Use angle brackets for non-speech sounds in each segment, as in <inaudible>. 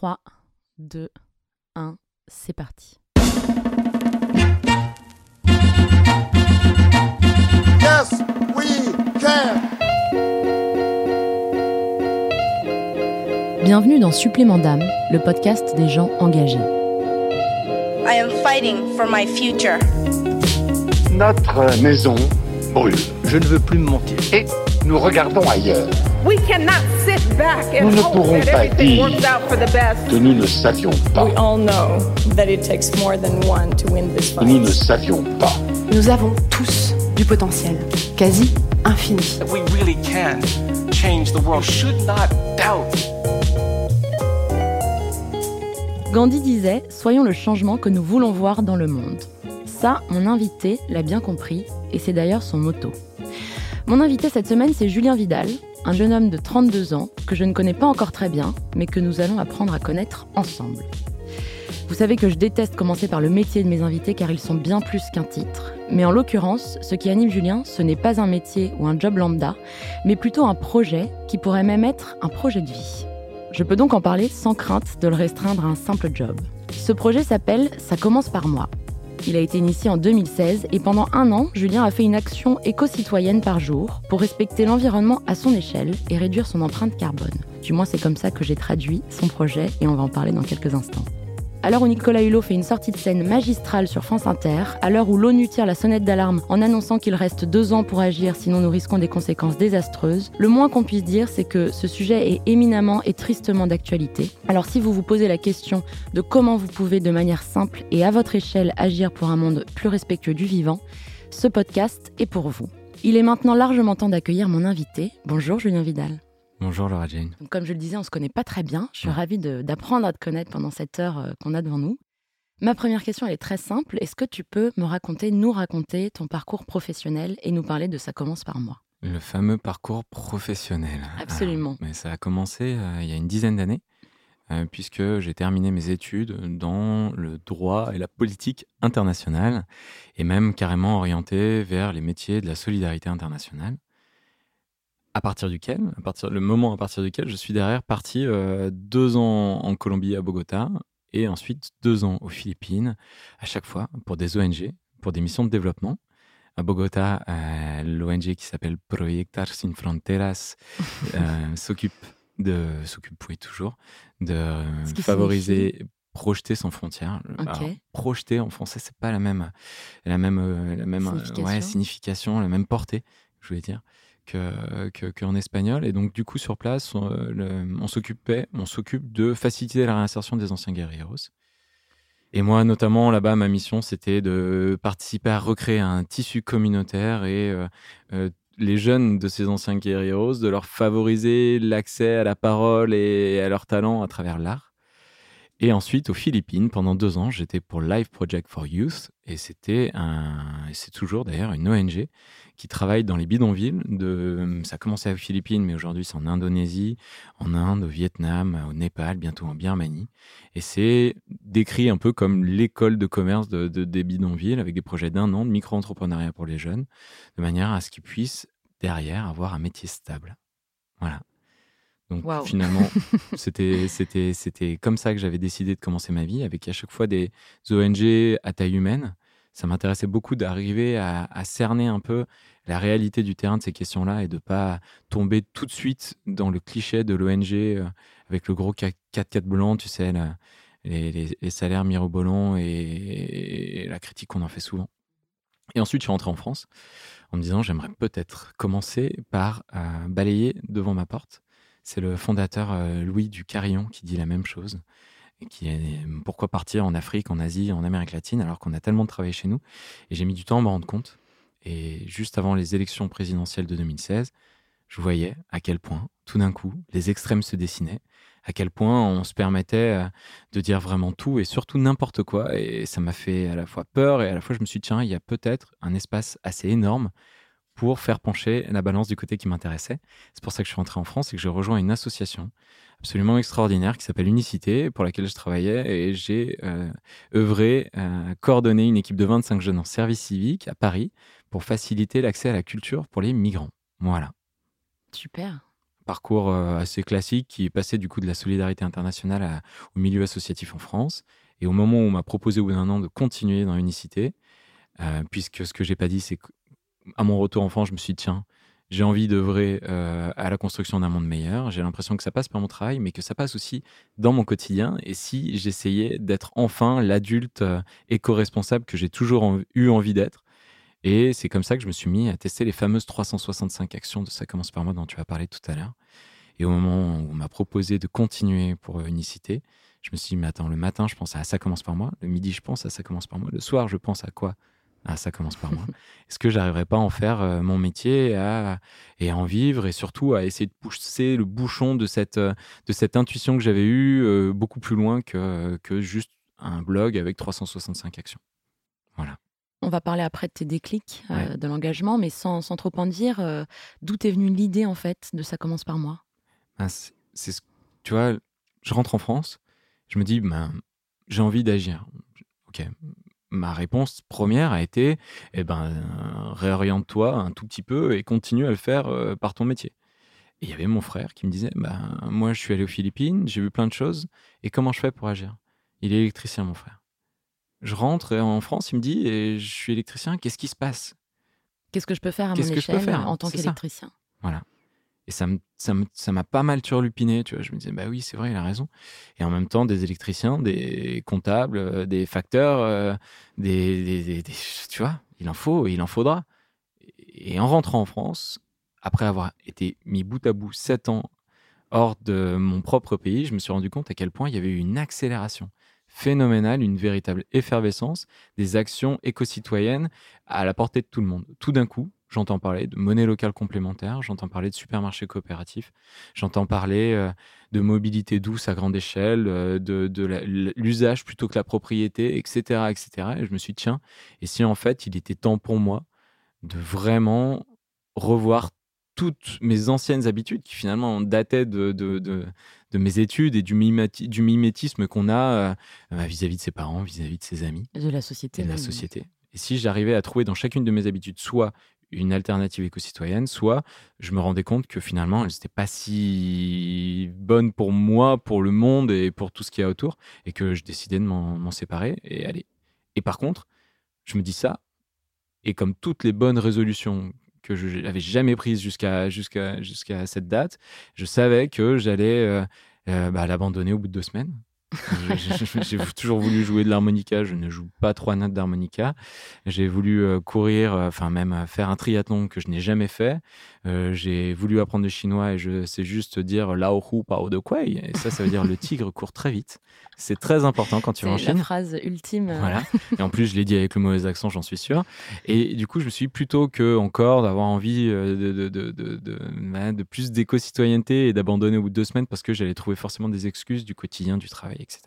3, 2, 1, c'est parti. Yes, we can. Bienvenue dans Supplément d'âme, le podcast des gens engagés. I am fighting for my future. Notre maison brûle Je ne veux plus me mentir. et nous regardons ailleurs. We cannot sit back and Nous ne hope pourrons that pas everything dire works out for the best. Que nous ne savions pas. We all know that it takes more than one to win this Que nous ne fight. savions pas. Nous avons tous du potentiel, quasi infini. We really can change the world. You should not doubt. Gandhi disait Soyons le changement que nous voulons voir dans le monde. Ça, mon invité l'a bien compris, et c'est d'ailleurs son motto. Mon invité cette semaine, c'est Julien Vidal, un jeune homme de 32 ans que je ne connais pas encore très bien, mais que nous allons apprendre à connaître ensemble. Vous savez que je déteste commencer par le métier de mes invités car ils sont bien plus qu'un titre. Mais en l'occurrence, ce qui anime Julien, ce n'est pas un métier ou un job lambda, mais plutôt un projet qui pourrait même être un projet de vie. Je peux donc en parler sans crainte de le restreindre à un simple job. Ce projet s'appelle Ça commence par moi. Il a été initié en 2016 et pendant un an, Julien a fait une action éco-citoyenne par jour pour respecter l'environnement à son échelle et réduire son empreinte carbone. Du moins, c'est comme ça que j'ai traduit son projet et on va en parler dans quelques instants. L'heure où Nicolas Hulot fait une sortie de scène magistrale sur France Inter, à l'heure où l'ONU tire la sonnette d'alarme en annonçant qu'il reste deux ans pour agir sinon nous risquons des conséquences désastreuses, le moins qu'on puisse dire c'est que ce sujet est éminemment et tristement d'actualité. Alors si vous vous posez la question de comment vous pouvez de manière simple et à votre échelle agir pour un monde plus respectueux du vivant, ce podcast est pour vous. Il est maintenant largement temps d'accueillir mon invité. Bonjour Julien Vidal. Bonjour Laura Jane. Donc, comme je le disais, on se connaît pas très bien. Je suis Ouais. ravie d'apprendre à te connaître pendant cette heure euh, qu'on a devant nous. Ma première question, elle est très simple. Est-ce que tu peux me raconter, nous raconter ton parcours professionnel et nous parler de Ça commence par moi? Le fameux parcours professionnel. Absolument. Alors, mais ça a commencé euh, il y a une dizaine d'années, euh, puisque j'ai terminé mes études dans le droit et la politique internationale, et même carrément orienté vers les métiers de la solidarité internationale. À partir duquel, à partir, le moment à partir duquel je suis derrière parti euh, deux ans en Colombie à Bogota et ensuite deux ans aux Philippines, à chaque fois pour des ONG, pour des missions de développement. À Bogota, euh, l'ONG qui s'appelle Proyectar Sin Fronteras <laughs> euh, s'occupe de s'occupe oui toujours de favoriser projeter sans frontières. Alors, projeter en français, c'est pas la même la même la même Signification. ouais, signification, la même portée, je voulais dire que que- qu'en espagnol. Et donc du coup sur place, on, euh, on s'occupait, on s'occupe de faciliter la réinsertion des anciens guerrieros. Et moi, notamment, là-bas, ma mission, c'était de participer à recréer un tissu communautaire et euh, euh, les jeunes de ces anciens guerrieros, de leur favoriser l'accès à la parole et à leur talent à travers l'art. Et ensuite, aux Philippines, pendant deux ans, j'étais pour Life Project for Youth, et c'était un, c'est toujours d'ailleurs une ONG qui travaille dans les bidonvilles. De, ça a commencé aux Philippines, mais aujourd'hui c'est en Indonésie, en Inde, au Vietnam, au Népal, bientôt en Birmanie. Et c'est décrit un peu comme l'école de commerce de, de- des bidonvilles, avec des projets d'un an de micro-entrepreneuriat pour les jeunes, de manière à ce qu'ils puissent derrière avoir un métier stable. Voilà. Donc finalement, <laughs> c'était c'était c'était comme ça que j'avais décidé de commencer ma vie, avec à chaque fois des ONG à taille humaine. Ça m'intéressait beaucoup d'arriver à, à cerner un peu la réalité du terrain de ces questions-là et de pas tomber tout de suite dans le cliché de l'ONG euh, avec le gros 4x4 blanc, tu sais, la- les, les- les salaires mirobolants et, et la critique qu'on en fait souvent. Et ensuite, je suis rentré en France en me disant j'aimerais peut-être commencer par euh, balayer devant ma porte. C'est le fondateur euh, Louis du Carillon qui dit la même chose. Pourquoi partir en Afrique, en Asie, en Amérique latine, alors qu'on a tellement de travail chez nous. Et j'ai mis du temps à me rendre compte. Et juste avant les élections présidentielles de 2016, je voyais à quel point, tout d'un coup, les extrêmes se dessinaient, à quel point on se permettait euh, de dire vraiment tout et surtout n'importe quoi. Et ça m'a fait à la fois peur et à la fois je me suis dit, tiens, il y a peut-être un espace assez énorme pour faire pencher la balance du côté qui m'intéressait. C'est pour ça que je suis rentré en France et que j'ai rejoint une association absolument extraordinaire qui s'appelle Unicité, pour laquelle je travaillais et j'ai euh, œuvré à coordonner une équipe de 25 jeunes en service civique à Paris pour faciliter l'accès à la culture pour les migrants. Voilà. Super. parcours euh, assez classique qui est passé du coup de la solidarité internationale à- au milieu associatif en France. Et au moment où on m'a proposé au bout d'un an de continuer dans Unicité, euh, puisque ce que j'ai pas dit, c'est qu'à mon retour en France, je me suis dit, tiens, j'ai envie d'œuvrer euh, à la construction d'un monde meilleur. J'ai l'impression que ça passe par mon travail, mais que ça passe aussi dans mon quotidien. Et si j'essayais d'être enfin l'adulte euh, éco-responsable que j'ai toujours eu envie d'être. Et c'est comme ça que je me suis mis à tester les fameuses 365 actions de Ça commence par moi dont tu as parlé tout à l'heure. Et au moment où on m'a proposé de continuer pour euh, Unicité, je me suis dit, mais attends, le matin, je pense à Ça commence par moi. Le midi, je pense à Ça commence par moi. Le soir, je pense à quoi Ah, ça commence par moi. <laughs> Est-ce que j'arriverai pas à en faire euh, mon métier et à, et à en vivre et surtout à essayer de pousser le bouchon de cette, euh, de cette intuition que j'avais eue euh, beaucoup plus loin que, que juste un blog avec 365 actions Voilà. On va parler après de tes déclics, euh, de l'engagement, mais sans, sans trop en dire, d'où t'es venue l'idée en fait de Ça commence par moi? Ben, c'est, c'est ce- tu vois, je rentre en France, je me dis, ben, j'ai envie d'agir. Ok. Ma réponse première a été, eh ben, réoriente-toi un tout petit peu et continue à le faire euh, par ton métier. Et il y avait mon frère qui me disait, ben, moi, je suis allé aux Philippines, j'ai vu plein de choses, et comment je fais pour agir? Il est électricien, mon frère. Je rentre en France, il me dit, et je suis électricien, qu'est-ce qui se passe? Qu'est-ce que je peux faire à mon échelle en tant qu'électricien? Voilà. Et ça m'a pas mal turlupiné, tu. Je me disais, bah oui, c'est vrai, il a raison. Et en même temps, des électriciens, des comptables, euh, des facteurs, euh, Tu vois, il en faut, il en faudra. Et en rentrant en France, après avoir été mis bout à bout sept ans hors de mon propre pays, je me suis rendu compte à quel point il y avait eu une accélération phénoménale, une véritable effervescence des actions éco-citoyennes à la portée de tout le monde. Tout d'un coup, j'entends parler de monnaie locale complémentaire, j'entends parler de supermarchés coopératifs, j'entends parler euh, de mobilité douce à grande échelle, euh, de, l'usage plutôt que la propriété, etc., etc. Et je me suis dit, tiens, et si en fait il était temps pour moi de vraiment revoir toutes mes anciennes habitudes qui finalement dataient de, de, de, de mes études et du, mimétisme qu'on a euh, vis-à-vis de ses parents, vis-à-vis de ses amis de la société et de la société. Et si j'arrivais à trouver dans chacune de mes habitudes soit une alternative éco-citoyenne, soit je me rendais compte que finalement, elles n'étaient pas si bonnes pour moi, pour le monde et pour tout ce qu'il y a autour, et que je décidais de m'en séparer et aller. Et par contre, je me dis ça, et comme toutes les bonnes résolutions que je n'avais jamais prises jusqu'à cette date, je savais que j'allais euh, euh, bah, l'abandonner au bout de deux semaines. J'ai toujours voulu jouer de l'harmonica, je ne joue pas trois notes d'harmonica. J'ai voulu euh, courir, euh, enfin même euh, faire un triathlon que je n'ai jamais fait. Euh, J'ai voulu apprendre le chinois et je sais juste dire Lao Hu Pao de Kuei. Et ça, ça veut dire le tigre court très vite. C'est très important quand tu vas en C'est la Chine. phrase ultime. Voilà. Et en plus, je l'ai dit avec le mauvais accent, j'en suis sûr. Et du coup, je me suis dit, plutôt que encore d'avoir envie de, de, de, de, de- ouais, de plus d'éco-citoyenneté et d'abandonner au bout de deux semaines parce que j'allais trouver forcément des excuses du quotidien, du travail, etc.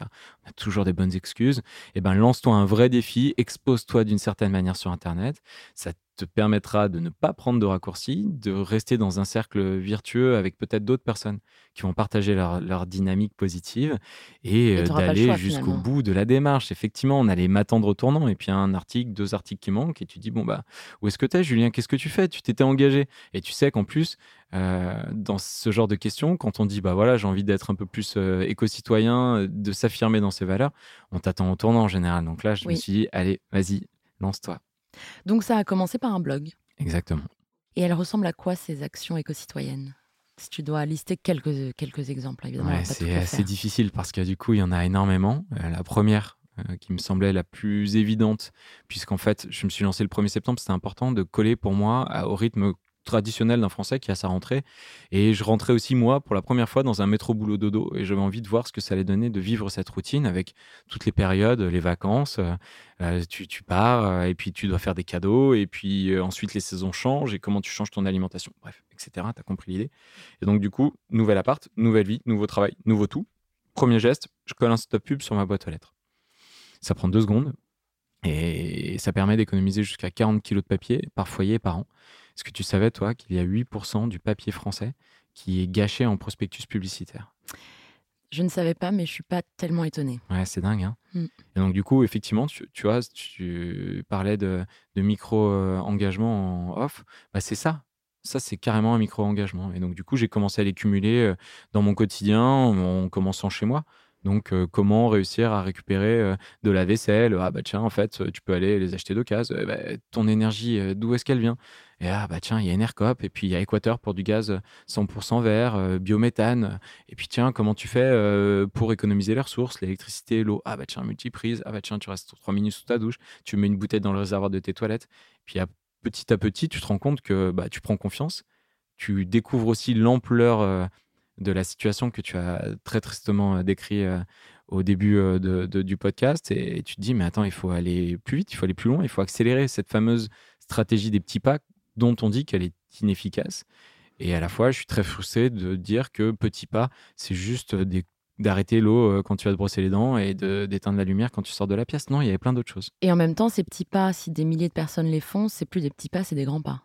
On a toujours des bonnes excuses. Et ben, lance-toi un vrai défi, expose-toi d'une certaine manière sur Internet. Ça te permettra de ne pas prendre de raccourcis, de rester dans un cercle virtueux avec peut-être d'autres personnes qui vont partager leur, leur dynamique positive et, Et euh, d'aller jusqu'au bout de la démarche. Effectivement, on a les matins de retournant et puis un article, deux articles qui manquent et tu dis bon bah où est-ce que t'es Julien? Qu'est-ce que tu fais? Tu t'étais engagé et tu sais qu'en plus euh, dans ce genre de questions, quand on dit bah voilà j'ai envie d'être un peu plus euh, éco-citoyen, de s'affirmer dans ses valeurs, on t'attend au tournant en général. Donc là je Oui. me suis dit allez vas-y lance-toi. Donc ça a commencé par un blog. Exactement. Et elle ressemble à quoi ces actions éco-citoyennes? Si tu dois lister quelques, quelques exemples, évidemment. Ouais, c'est assez difficile parce que du coup, il y en a énormément. Euh, la première, euh, qui me semblait la plus évidente, puisqu'en fait, je me suis lancé le 1er septembre, c'était important de coller pour moi à- au rythme traditionnel d'un Français qui a sa rentrée. Et je rentrais aussi, moi, pour la première fois dans un métro boulot dodo. Et j'avais envie de voir ce que ça allait donner de vivre cette routine avec toutes les périodes, les vacances. euh, euh, tu, tu pars euh, et puis tu dois faire des cadeaux. Et puis ensuite, les saisons changent et comment tu changes ton alimentation. Bref, etc. Tu as compris l'idée. Et donc, du coup, nouvel appart, nouvelle vie, nouveau travail, nouveau tout. Premier geste, je colle un stop pub sur ma boîte aux lettres. Ça prend deux secondes et ça permet d'économiser jusqu'à 40 kilos de papier par foyer par an. Est-ce que tu savais, toi, qu'il y a 8% du papier français qui est gâché en prospectus publicitaire Je ne savais pas, mais je suis pas tellement étonnée. Ouais, c'est dingue. Hein Mm. et donc, du coup, effectivement, tu, tu vois, tu parlais de, de micro-engagement en off. Bah, c'est ça. Ça, c'est carrément un micro-engagement. Et donc, du coup, j'ai commencé à les cumuler euh, dans mon quotidien en commençant chez moi. Donc, euh, comment réussir à récupérer euh, de la vaisselle? Ah, bah tiens, en fait, tu peux aller les acheter d'occasion. Eh ben, ton énergie, d'où est-ce qu'elle vient? Et ah, bah tiens, il y a Enercop, et puis il y a Équateur pour du gaz 100% vert, euh, biométhane. Et puis tiens, comment tu fais euh, pour économiser les ressources, l'électricité, l'eau? Ah, bah tiens, multiprise. Ah, bah tiens, tu restes 3 minutes sous ta douche, tu mets une bouteille dans le réservoir de tes toilettes. Puis petit à petit, tu te rends compte que bah, tu prends confiance. Tu découvres aussi l'ampleur euh, de la situation que tu as très tristement euh, décrit euh, au début euh, de- du podcast et, tu te dis mais attends il faut aller plus vite, il faut aller plus loin, il faut accélérer cette fameuse stratégie des petits pas dont on dit qu'elle est inefficace et à la fois je suis très frustré de dire que petits pas c'est juste des- d'arrêter l'eau euh, quand tu vas te brosser les dents et de- d'éteindre la lumière quand tu sors de la pièce. Non, il y avait plein d'autres choses. Et en même temps, ces petits pas, si des milliers de personnes les font, c'est plus des petits pas, c'est des grands pas.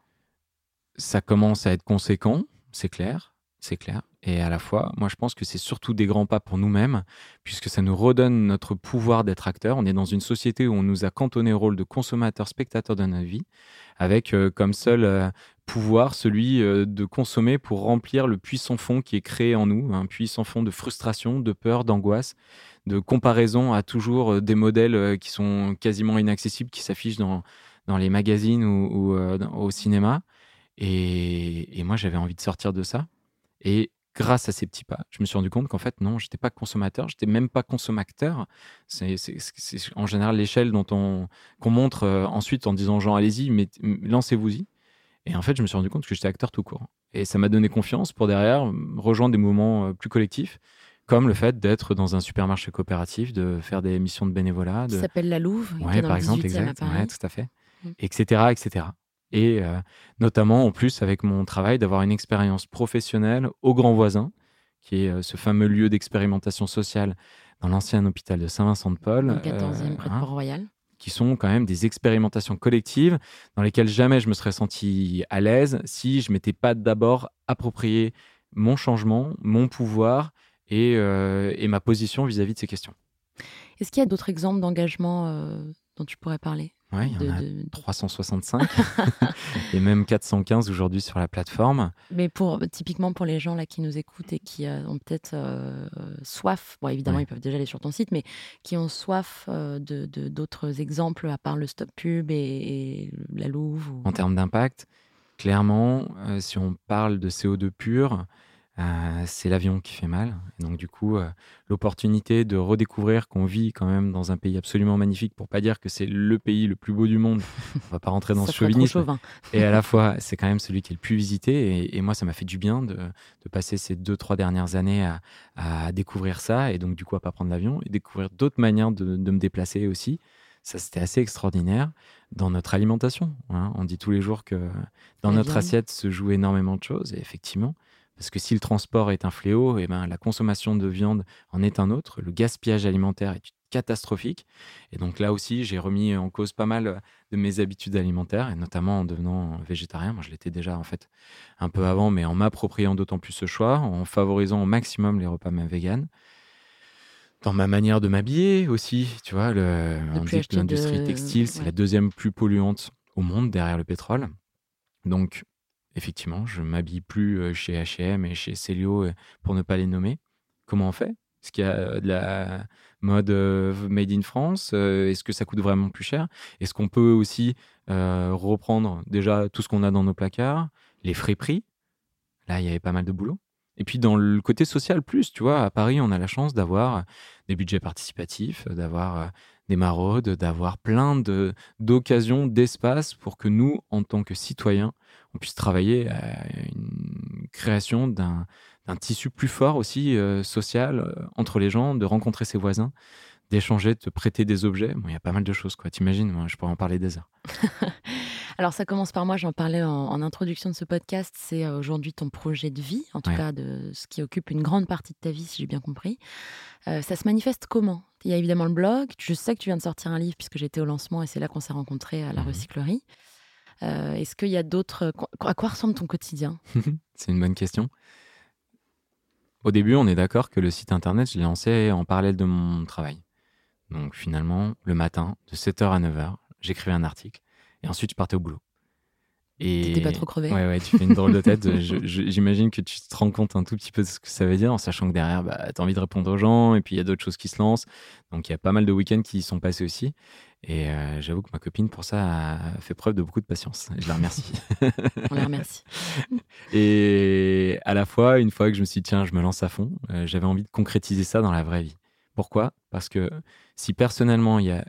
ça commence à être conséquent, c'est clair, c'est clair. Et à la fois, moi je pense que c'est surtout des grands pas pour nous-mêmes, puisque ça nous redonne notre pouvoir d'être acteur. On est dans une société où on nous a cantonné au rôle de consommateur, spectateur de notre vie, avec euh, comme seul euh, pouvoir celui euh, de consommer pour remplir le puissant fond qui est créé en nous, un puissant fond de frustration, de peur, d'angoisse, de comparaison à toujours des modèles qui sont quasiment inaccessibles, qui s'affichent dans, dans les magazines ou, au cinéma. Et, moi, j'avais envie de sortir de ça. Grâce à ces petits pas, je me suis rendu compte qu'en fait, non, j'étais pas consommateur, j'étais même pas consommateur. C'est en général l'échelle dont on qu'on montre euh, ensuite en disant aux gens allez-y, mais lancez-vous-y. Et en fait, je me suis rendu compte que j'étais acteur tout court. Et ça m'a donné confiance pour derrière rejoindre des mouvements euh, plus collectifs, comme le fait d'être dans un supermarché coopératif, de faire des missions de bénévolat, Qui de, s'appelle La Louve, qui dans par le exemple, 18e à exact. Ouais, tout à fait. Mm. Etc., etc. Et euh, notamment, en plus, avec mon travail, d'avoir une expérience professionnelle au Grand Voisin, qui est euh, ce fameux lieu d'expérimentation sociale dans l'ancien hôpital de Saint-Vincent-de-Paul. Dans le 14e, euh, près de hein, Port-Royal. qui sont quand même des expérimentations collectives dans lesquelles jamais je me serais senti à l'aise si je m'étais pas d'abord approprié mon changement, mon pouvoir et, euh, et ma position vis-à-vis de ces questions. Est-ce qu'il y a d'autres exemples d'engagement dont tu pourrais parler? Ouais, il y en a de- 365 <laughs> <laughs> et même 415 aujourd'hui sur la plateforme. Mais pour typiquement pour les gens là qui nous écoutent et qui euh, ont peut-être euh, soif, bon évidemment Ouais. ils peuvent déjà aller sur ton site, mais qui ont soif euh, de d'autres exemples à part le stop pub et, et la Louve. ou- En termes d'impact, clairement, si on parle de CO2 pur, euh, c'est l'avion qui fait mal. Et donc, du coup, euh, l'opportunité de redécouvrir qu'on vit quand même dans un pays absolument magnifique, pour pas dire que c'est le pays le plus beau du monde, <laughs> on va pas rentrer dans Ça ce chauvinisme, chauvin. et à la <laughs> fois, c'est quand même celui qui est le plus visité. Et, et moi, ça m'a fait du bien de, de passer ces deux, trois dernières années à, à découvrir ça, et donc, du coup, à pas prendre l'avion, et découvrir d'autres manières de, de me déplacer aussi. Ça, c'était assez extraordinaire dans notre alimentation. hein. On dit tous les jours que dans La notre viande. assiette se joue énormément de choses, et effectivement. Parce que si le transport est un fléau, et ben, la consommation de viande en est un autre. Le gaspillage alimentaire est catastrophique. Et donc là aussi, j'ai remis en cause pas mal de mes habitudes alimentaires, et notamment en devenant végétarien. Moi, je l'étais déjà en fait un peu avant, mais en m'appropriant d'autant plus ce choix, en favorisant au maximum les repas même véganes. Dans ma manière de m'habiller aussi, tu vois, le- on plus dit que acheter l'industrie de- textile, c'est ouais. la deuxième plus polluante au monde derrière le pétrole. Donc, effectivement, je m'habille plus euh, chez H&M et chez Célio euh, pour ne pas les nommer. Comment on fait? Est-ce qu'il y a euh, de la mode made in France? Est-ce que ça coûte vraiment plus cher? Est-ce qu'on peut aussi reprendre déjà tout ce qu'on a dans nos placards, les frais prix? Là, il y avait pas mal de boulot. Et puis dans le côté social plus, tu vois, à Paris, on a la chance d'avoir des budgets participatifs, d'avoir des maraudes, d'avoir plein de d'occasions, d'espaces pour que nous, en tant que citoyens, on puisse travailler à une création d'un d'un tissu plus fort aussi euh, social euh, entre les gens, de rencontrer ses voisins, d'échanger, de prêter des objets. Bon, il y a pas mal de choses, quoi. T'imagines, moi, je pourrais en parler des heures. <laughs> Alors ça commence par moi, j'en parlais en, en introduction de ce podcast, c'est euh, aujourd'hui ton projet de vie, en tout Ouais. cas de ce qui occupe une grande partie de ta vie, si j'ai bien compris. Euh, ça se manifeste comment? Il y a évidemment le blog, je sais que tu viens de sortir un livre puisque j'étais au lancement et c'est là qu'on s'est rencontrés à la Mhm. recyclerie. Euh, Est-ce qu'il y a d'autres... À quoi ressemble ton quotidien? <laughs> C'est une bonne question. Au début, on est d'accord que le site internet, je l'ai lancé en parallèle de mon travail. Donc finalement, le matin, de 7h à 9h, j'écrivais un article et ensuite je partais au boulot. Et T'étais pas trop crevé Ouais, ouais, tu fais une drôle de tête. J'imagine que tu te rends compte un tout petit peu de ce que ça veut dire, en sachant que derrière, bah, tu as envie de répondre aux gens, et puis il y a d'autres choses qui se lancent. Donc il y a pas mal de week-ends qui y sont passés aussi. Et euh, j'avoue que ma copine, pour ça, a fait preuve de beaucoup de patience. Je la remercie. <laughs> On les remercie. <laughs> Et à la fois, une fois que je me suis dit, tiens, je me lance à fond, euh, j'avais envie de concrétiser ça dans la vraie vie. Pourquoi? Parce que si personnellement, il y a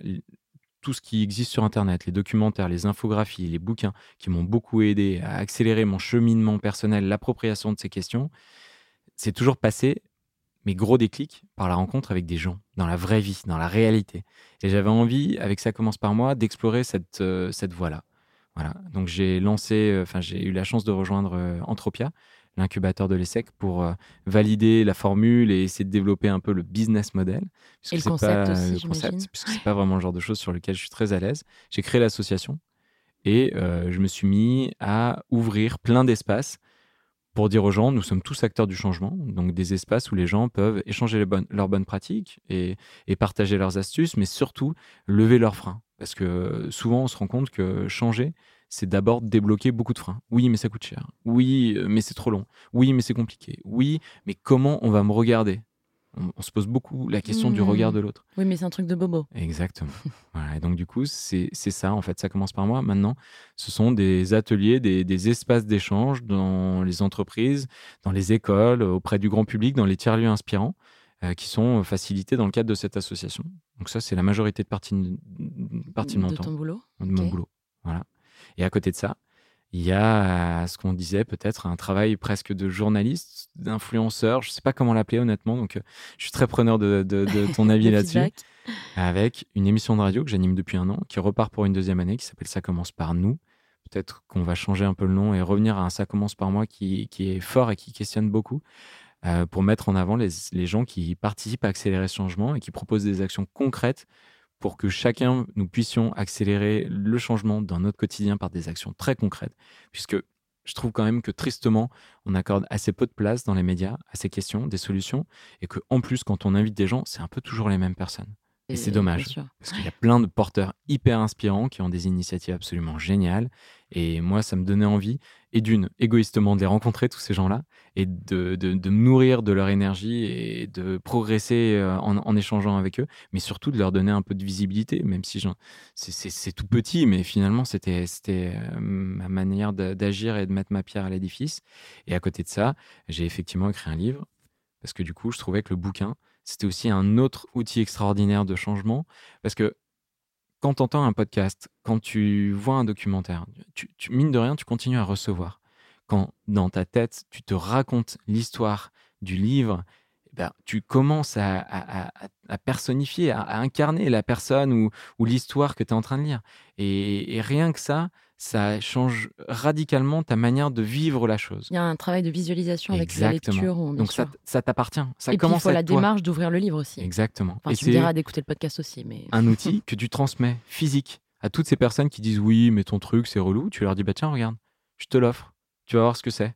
tout ce qui existe sur Internet, les documentaires, les infographies, les bouquins qui m'ont beaucoup aidé à accélérer mon cheminement personnel, l'appropriation de ces questions, c'est toujours passé, mes gros déclics, par la rencontre avec des gens, dans la vraie vie, dans la réalité. Et j'avais envie, avec Ça commence par moi, d'explorer cette, euh, cette voie-là. Voilà. Donc j'ai lancé, euh, enfin j'ai eu la chance de rejoindre euh, l'incubateur de l'ESSEC, pour euh, valider la formule et essayer de développer un peu le business model. puisque Et le c'est concept pas, aussi, le concept, c'est pas vraiment le genre de choses sur lequel je suis très à l'aise. J'ai créé l'association et euh, je me suis mis à ouvrir plein d'espaces pour dire aux gens, nous sommes tous acteurs du changement, donc des espaces où les gens peuvent échanger les bonnes, leurs bonnes pratiques et, et partager leurs astuces, mais surtout lever leurs freins. Parce que souvent, on se rend compte que changer, c'est d'abord débloquer beaucoup de freins. Oui, mais ça coûte cher. Oui, euh, mais c'est trop long. Oui, mais c'est compliqué. Oui, mais comment on va me regarder? On, on se pose beaucoup la question du regard de l'autre. Oui, mais c'est un truc de bobo. Exactement. <laughs> voilà. Et donc, du coup, c'est ça, en fait. Ça commence par moi. Maintenant, ce sont des ateliers, des, des espaces d'échange dans les entreprises, dans les écoles, auprès du grand public, dans les tiers-lieux inspirants, euh, qui sont facilités dans le cadre de cette association. Donc, ça, c'est la majorité de partie, de, partie de mon de temps, ton boulot. de mon boulot. Voilà. Et à côté de ça, il y a euh, ce qu'on disait peut-être un travail presque de journaliste, d'influenceur, je ne sais pas comment l'appeler honnêtement, donc euh, je suis très preneur de, de- de ton <laughs> avis là-dessus avec une émission de radio que j'anime depuis un an, qui repart pour une deuxième année, qui s'appelle Ça commence par nous. Peut-être qu'on va changer un peu le nom et revenir à un Ça commence par moi qui, qui est fort et qui questionne beaucoup, euh, pour mettre en avant les, les gens qui participent à accélérer ce changement et qui proposent des actions concrètes pour que chacun, nous puissions accélérer le changement dans notre quotidien par des actions très concrètes. Puisque je trouve quand même que tristement, on accorde assez peu de place dans les médias à ces questions, des solutions, et que en plus, quand on invite des gens, c'est un peu toujours les mêmes personnes. Et c'est dommage. Parce qu'il y a plein de porteurs hyper inspirants qui ont des initiatives absolument géniales. Et moi, ça me donnait envie, et d'une, égoïstement, de les rencontrer, tous ces gens-là, et de, de, de me nourrir de leur énergie et de progresser euh, en, en échangeant avec eux, mais surtout de leur donner un peu de visibilité, même si j'en- c'est- tout petit, mais finalement, c'était euh, ma manière d'agir et de mettre ma pierre à l'édifice. Et à côté de ça, j'ai effectivement écrit un livre, parce que du coup, je trouvais que le bouquin, c'était aussi un autre outil extraordinaire de changement, parce que quand tu entends un podcast, quand tu vois un documentaire, tu, tu- mine de rien, tu continues à recevoir. Quand dans ta tête, tu te racontes l'histoire du livre, eh ben, tu commences à, à- à- à personnifier, à, incarner la personne ou, ou l'histoire que tu es en train de lire. Et rien que ça, ça change radicalement ta manière de vivre la chose. Il y a un travail de visualisation avec la lecture. bien Donc ça, sûr. ça t'appartient. Ça Et puis, il commence faut à la toi. démarche d'ouvrir le livre aussi. Exactement. Enfin, Et tu me diras d'écouter le podcast aussi, mais un <laughs> outil que tu transmets physique à toutes ces personnes qui disent oui, mais ton truc c'est relou. Tu leur dis bah tiens, regarde, je te l'offre. Tu vas voir ce que c'est.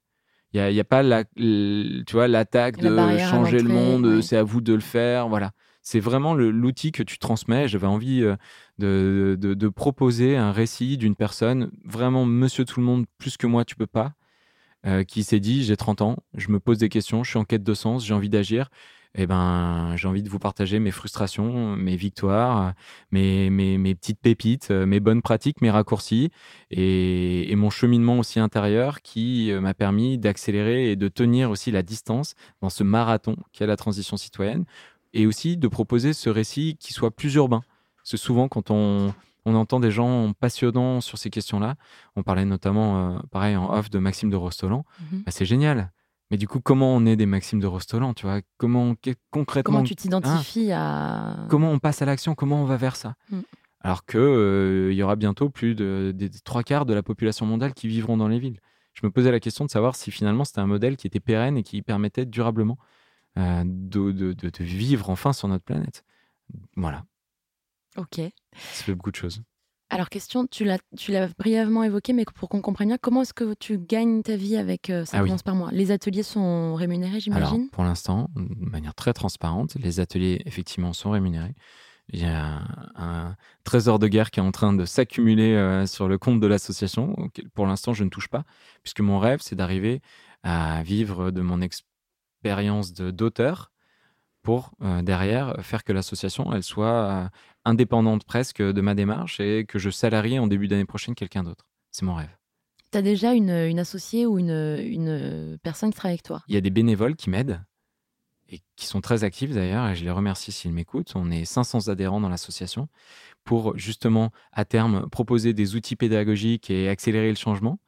Il n'y a, a pas la, tu vois, l'attaque La de changer le monde, ouais. c'est à vous de le faire. Voilà. C'est vraiment l'outil que tu transmets. J'avais envie euh, de, de- proposer un récit d'une personne, vraiment monsieur tout le monde, plus que moi, tu peux pas, euh, qui s'est dit j'ai 30 ans, je me pose des questions, je suis en quête de sens, j'ai envie d'agir. Eh ben, j'ai envie de vous partager mes frustrations, mes victoires, mes, mes, mes petites pépites, mes bonnes pratiques, mes raccourcis et, et mon cheminement aussi intérieur qui euh, m'a permis d'accélérer et de tenir aussi la distance dans ce marathon qu'est la transition citoyenne et aussi de proposer ce récit qui soit plus urbain. Que souvent, quand on, on entend des gens passionnants sur ces questions-là, on parlait notamment, euh, pareil, en off de Maxime de Rostolan, Mhm. bah, c'est génial. Mais du coup, comment on est des Maxime de Rostolan, tu vois? Comment, concrètement, comment tu t'identifies à. comment on passe à l'action, comment on va vers ça? Mm. Alors que euh, il y aura bientôt plus de, des des trois quarts de la population mondiale qui vivront dans les villes. Je me posais la question de savoir si finalement c'était un modèle qui était pérenne et qui permettait durablement euh, de- de- de vivre enfin sur notre planète. Voilà, Ok. ça fait beaucoup de choses. Alors, question, tu l'as, brièvement évoqué, mais pour qu'on comprenne bien, comment est-ce que tu gagnes ta vie avec euh, Ça Ah oui. commence par moi Les ateliers sont rémunérés, j'imagine? Pour l'instant, de manière très transparente, les ateliers effectivement sont rémunérés. Il y a un, un trésor de guerre qui est en train de s'accumuler euh, sur le compte de l'association. Pour l'instant, je ne touche pas, puisque mon rêve, c'est d'arriver à vivre de mon expérience d'auteur pour euh, derrière faire que l'association elle soit euh, indépendante presque de ma démarche et que je salarie en début d'année prochaine quelqu'un d'autre. C'est mon rêve. Tu as déjà une, une associée ou une, une personne qui travaille avec toi? Il y a des bénévoles qui m'aident et qui sont très actifs d'ailleurs, et je les remercie s'ils m'écoutent. On est 500 adhérents dans l'association pour justement à terme proposer des outils pédagogiques et accélérer le changement.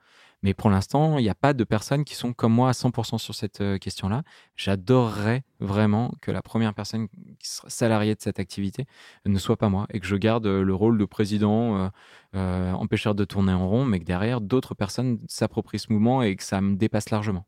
Mais pour l'instant, il n'y a pas de personnes qui sont comme moi à 100% sur cette euh, question-là. J'adorerais vraiment que la première personne qui sera salariée de cette activité ne soit pas moi et que je garde euh, le rôle de président, euh, empêcheur de tourner en rond, mais que derrière, d'autres personnes s'approprient ce mouvement et que ça me dépasse largement.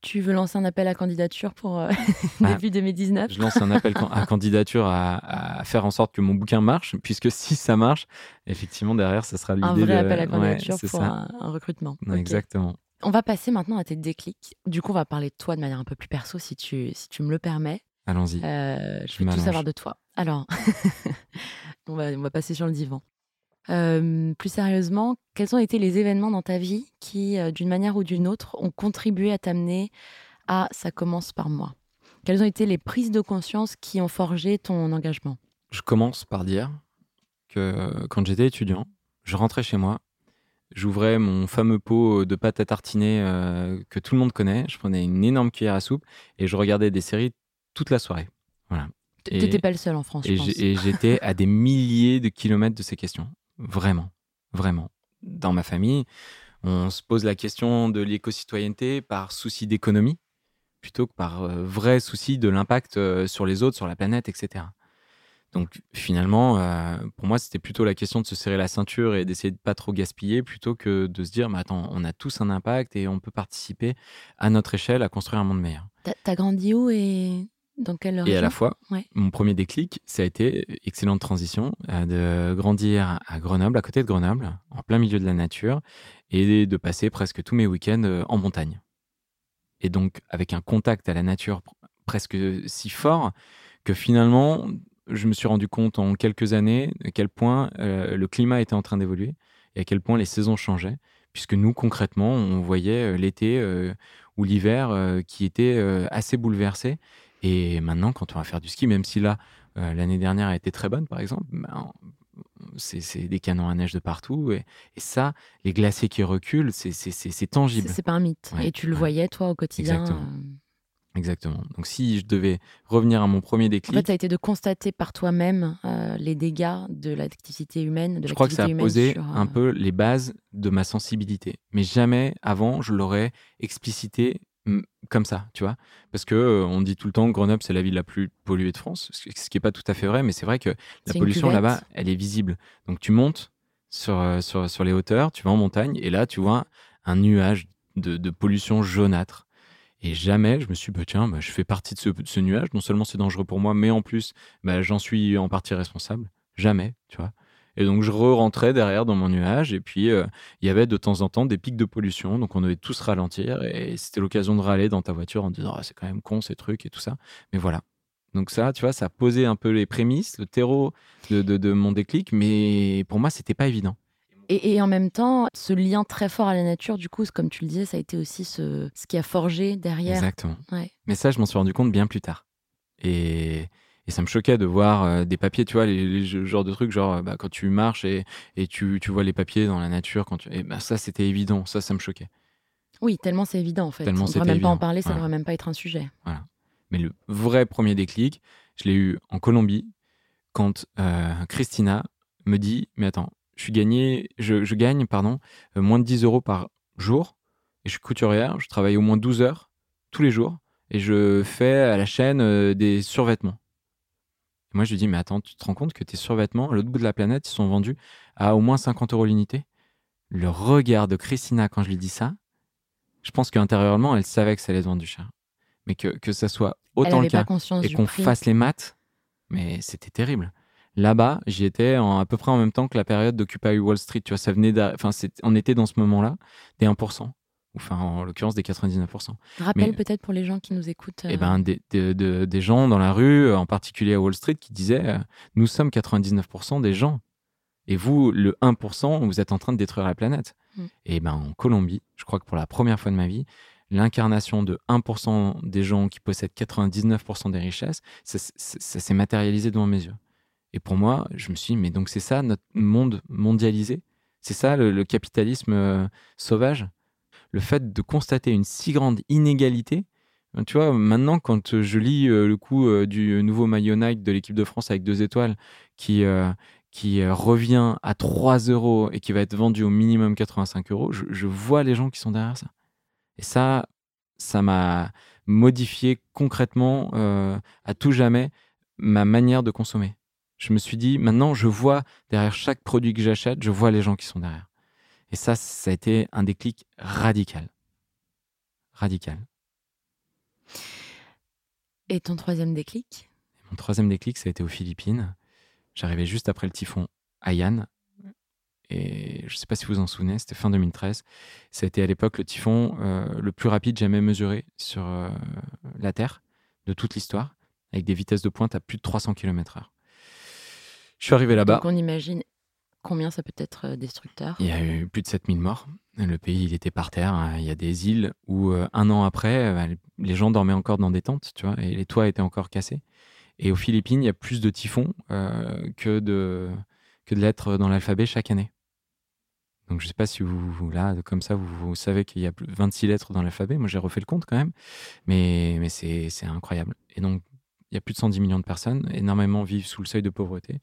Tu veux lancer un appel à candidature pour euh, <laughs> Ah. début 2019 Je lance un appel à candidature à, à faire en sorte que mon bouquin marche, puisque si ça marche, effectivement, derrière, ça sera l'idée Un vrai de... appel à Ouais, candidature c'est pour un, un recrutement. Exactement. On va passer maintenant à tes déclics. Du coup, on va parler de toi de manière un peu plus perso, si tu, si tu me le permets. Allons-y. Euh, je veux tout savoir de toi. Alors, <laughs> on, va, on va passer sur le divan. Euh, plus sérieusement, quels ont été les événements dans ta vie qui, euh, d'une manière ou d'une autre, ont contribué à t'amener à ça commence par moi? Quelles ont été les prises de conscience qui ont forgé ton engagement? Je commence par dire que quand j'étais étudiant, je rentrais chez moi, j'ouvrais mon fameux pot de pâte à tartiner euh, que tout le monde connaît, je prenais une énorme cuillère à soupe et je regardais des séries toute la soirée. Voilà. T'étais pas le seul en France, et j'étais à des milliers de kilomètres de ces questions. Vraiment, vraiment. Dans ma famille, on se pose la question de l'éco-citoyenneté par souci d'économie, plutôt que par euh, vrai souci de l'impact euh, sur les autres, sur la planète, etc. Donc finalement, euh, pour moi, c'était plutôt la question de se serrer la ceinture et d'essayer de pas trop gaspiller, plutôt que de se dire, mais attends, on a tous un impact et on peut participer à notre échelle à construire un monde meilleur. T'as grandi où et dans quelle Et à la fois, Ouais. mon premier déclic, ça a été excellente transition euh, de grandir à Grenoble, à côté de Grenoble, en plein milieu de la nature, et de passer presque tous mes week-ends euh, en montagne. Et donc avec un contact à la nature pr- presque si fort que finalement, je me suis rendu compte en quelques années à quel point euh, le climat était en train d'évoluer et à quel point les saisons changeaient, puisque nous, concrètement, on voyait l'été euh, ou l'hiver euh, qui était assez bouleversé. Et maintenant, quand on va faire du ski, même si là, euh, l'année dernière a été très bonne, par exemple, ben, c'est des canons à neige de partout. Et, et ça, les glaciers qui reculent, c'est- tangible. C'est pas un mythe. Ouais, Et tu le ouais. voyais, toi, au quotidien. Exactement. euh, Exactement. Donc, si je devais revenir à mon premier En déclic, fait, ça a été de constater par toi-même euh, les dégâts de l'activité humaine. De je crois que ça a posé sur, un peu les bases de ma sensibilité. Mais jamais avant, je l'aurais explicité comme ça, tu vois. Parce que euh, on dit tout le temps que Grenoble, c'est la ville la plus polluée de France, ce qui- n'est pas tout à fait vrai, mais c'est vrai que la pollution là-bas, elle est visible. Donc tu montes sur, euh, sur, sur les hauteurs, tu vas en montagne, et là, tu vois un nuage de, de pollution jaunâtre. Et jamais je me suis dit, bah, tiens, bah, je fais partie de ce, de ce nuage. Non seulement c'est dangereux pour moi, mais en plus, bah, j'en suis en partie responsable. Jamais, tu vois. Et donc, je re-rentrais derrière dans mon nuage. Et puis, euh, il y avait de temps en temps des pics de pollution. Donc, on devait tous ralentir. Et c'était l'occasion de râler dans ta voiture en disant, Ah, c'est quand même con ces trucs et tout ça. Mais voilà. Donc, ça, tu vois, ça a posé un peu les prémices, le terreau de, de- de mon déclic. Mais pour moi, c'était pas évident. Et, et en même temps, ce lien très fort à la nature, du coup, comme tu le disais, ça a été aussi ce, ce qui a forgé derrière. Exactement. Ouais. Mais ça, je m'en suis rendu compte bien plus tard. Et, et ça me choquait de voir euh, des papiers, tu vois, les, les ge- genres de trucs, genre euh, bah, quand tu marches et, et tu, tu vois les papiers dans la nature, quand tu... et bah, ça, c'était évident. Ça, ça me choquait. Oui, tellement c'est évident, en fait. Tellement on ne devrait même pas en parler, ça ne Voilà. devrait même pas être un sujet. Mais le vrai premier déclic, je l'ai eu en Colombie, quand euh, Christina me dit Mais attends, je, suis gagné, je, je gagne pardon, euh, moins de 10 euros par jour, et je suis couturière, je travaille au moins 12 heures tous les jours, et je fais à la chaîne euh, des survêtements. Et moi, je lui dis Mais attends, tu te rends compte que tes survêtements, à l'autre bout de la planète, ils sont vendus à au moins 50 euros l'unité? Le regard de Christina quand je lui dis ça, je pense qu'intérieurement, elle savait que ça allait se vendre du cher. Mais que, que ça soit autant le cas et qu'on fasse les maths, mais c'était terrible. Là-bas, j'y étais en- à peu près en même temps que la période d'Occupy Wall Street. Tu vois, ça venait enfin, on était dans ce moment-là, des 1%. Enfin, en l'occurrence, des 99%. Rappel Mais- peut-être pour les gens qui nous écoutent. Eh euh, ben, des, de- de- des gens dans la rue, en particulier à Wall Street, qui disaient euh, Nous sommes 99% des gens. Et vous, le 1%, vous êtes en train de détruire la planète. Mm. Et ben, en Colombie, je crois que pour la première fois de ma vie, l'incarnation de 1% des gens qui possèdent 99% des richesses, ça, ça- ça s'est matérialisé devant mes yeux. Et pour moi, je me suis dit Mais donc, c'est ça notre monde mondialisé? C'est ça le, le capitalisme euh, sauvage? Le fait de constater une si grande inégalité tu vois, maintenant, quand je lis euh, le coup euh, du nouveau maillot Nike de l'équipe de France avec deux étoiles qui, euh, qui euh, revient à 3 euros et qui va être vendu au minimum 85 euros, je, je vois les gens qui sont derrière ça. Et ça, ça m'a modifié concrètement euh, à tout jamais ma manière de consommer. Je me suis dit, maintenant, je vois derrière chaque produit que j'achète, je vois les gens qui sont derrière. Et ça, ça a été un déclic radical. Radical. Et ton troisième déclic? Mon troisième déclic, ça a été aux Philippines. J'arrivais juste après le typhon Haiyan. Et je ne sais pas si vous vous en souvenez, c'était fin 2013. Ça a été à l'époque le typhon euh, le plus rapide jamais mesuré sur euh, la Terre de toute l'histoire, avec des vitesses de pointe à plus de 300 km/h. Je suis arrivé là-bas. Donc on imagine combien ça peut être euh, destructeur? Il y a eu plus de 7000 morts. Le pays, il était par terre. hein. Il y a des îles où, euh, un an après, bah, les gens dormaient encore dans des tentes, tu vois, et les toits étaient encore cassés. Et aux Philippines, il y a plus de typhons euh, que, de, que de lettres dans l'alphabet chaque année. Donc, je ne sais pas si vous, là, comme ça, vous, savez qu'il y a plus- 26 lettres dans l'alphabet. Moi, j'ai refait le compte quand même. Mais, mais c'est incroyable. Et donc, il y a plus de 110 millions de personnes. Énormément vivent sous le seuil de pauvreté.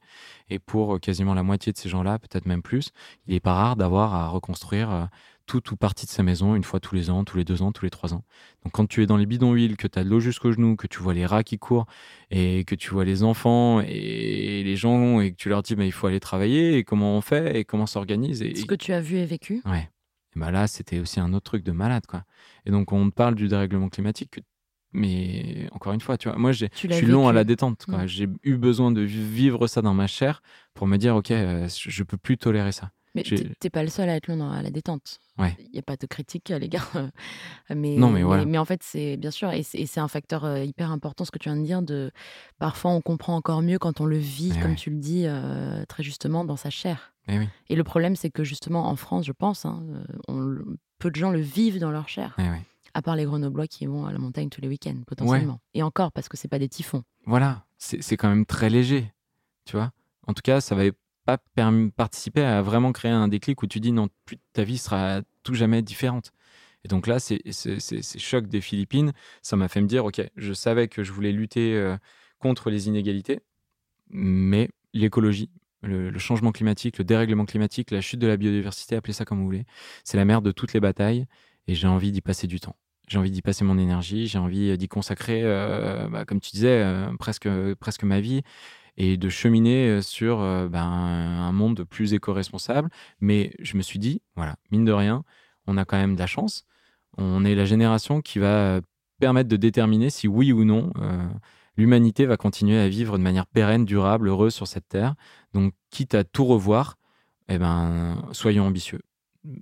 Et pour euh, quasiment la moitié de ces gens-là, peut-être même plus, il n'est pas rare d'avoir à reconstruire euh, tout ou partie de sa maison une fois tous les ans, tous les deux ans, tous les trois ans. Donc quand tu es dans les bidonvilles, que tu as de l'eau jusqu'au genou, que tu vois les rats qui courent et que tu vois les enfants et les gens et que tu leur dis mais il faut aller travailler et comment on fait et comment on s'organise et, Ce que tu as vu et vécu Ouais. Et bah là, c'était aussi un autre truc de malade, quoi. Et donc, on parle du dérèglement climatique, que- mais encore une fois, tu vois, moi, je suis long à la détente. Mm. J'ai eu besoin de vivre ça dans ma chair pour me dire, OK, euh, je peux plus tolérer ça. Mais t'es- pas le seul à être long à la détente. Ouais. Il n'y a pas de critique à l'égard. euh, <laughs> mais, Non, mais voilà. mais en fait, c'est bien sûr, et c'est un facteur euh, hyper important ce que tu viens de dire. De, parfois, on comprend encore mieux quand on le vit, comme ouais. tu le dis euh, très justement, dans sa chair. Oui, Et le problème, c'est que justement, en France, je pense, hein, on peu de gens le vivent dans leur chair, oui. À part les Grenoblois qui vont à la montagne tous les week-ends, potentiellement. Et encore, parce que c'est pas des typhons. Voilà, c'est quand même très léger, tu vois. En tout cas, ça va pas participer à vraiment créer un déclic où tu dis non, ta vie sera tout jamais différente. Et donc là, ces chocs des Philippines, ça m'a fait me dire, ok, je savais que je voulais lutter euh, contre les inégalités, mais l'écologie, le, le changement climatique, le dérèglement climatique, la chute de la biodiversité, appelez ça comme vous voulez, c'est la mère de toutes les batailles et j'ai envie d'y passer du temps. J'ai envie d'y passer mon énergie, j'ai envie d'y consacrer, euh, bah, comme tu disais, euh, presque, presque ma vie et de cheminer euh, sur euh, ben, un monde plus éco-responsable. Mais je me suis dit, voilà, mine de rien, on a quand même de la chance. On est la génération qui va permettre de déterminer si oui ou non euh, l'humanité va continuer à vivre de manière pérenne, durable, heureuse sur cette terre. Donc, quitte à tout revoir, eh ben, soyons ambitieux.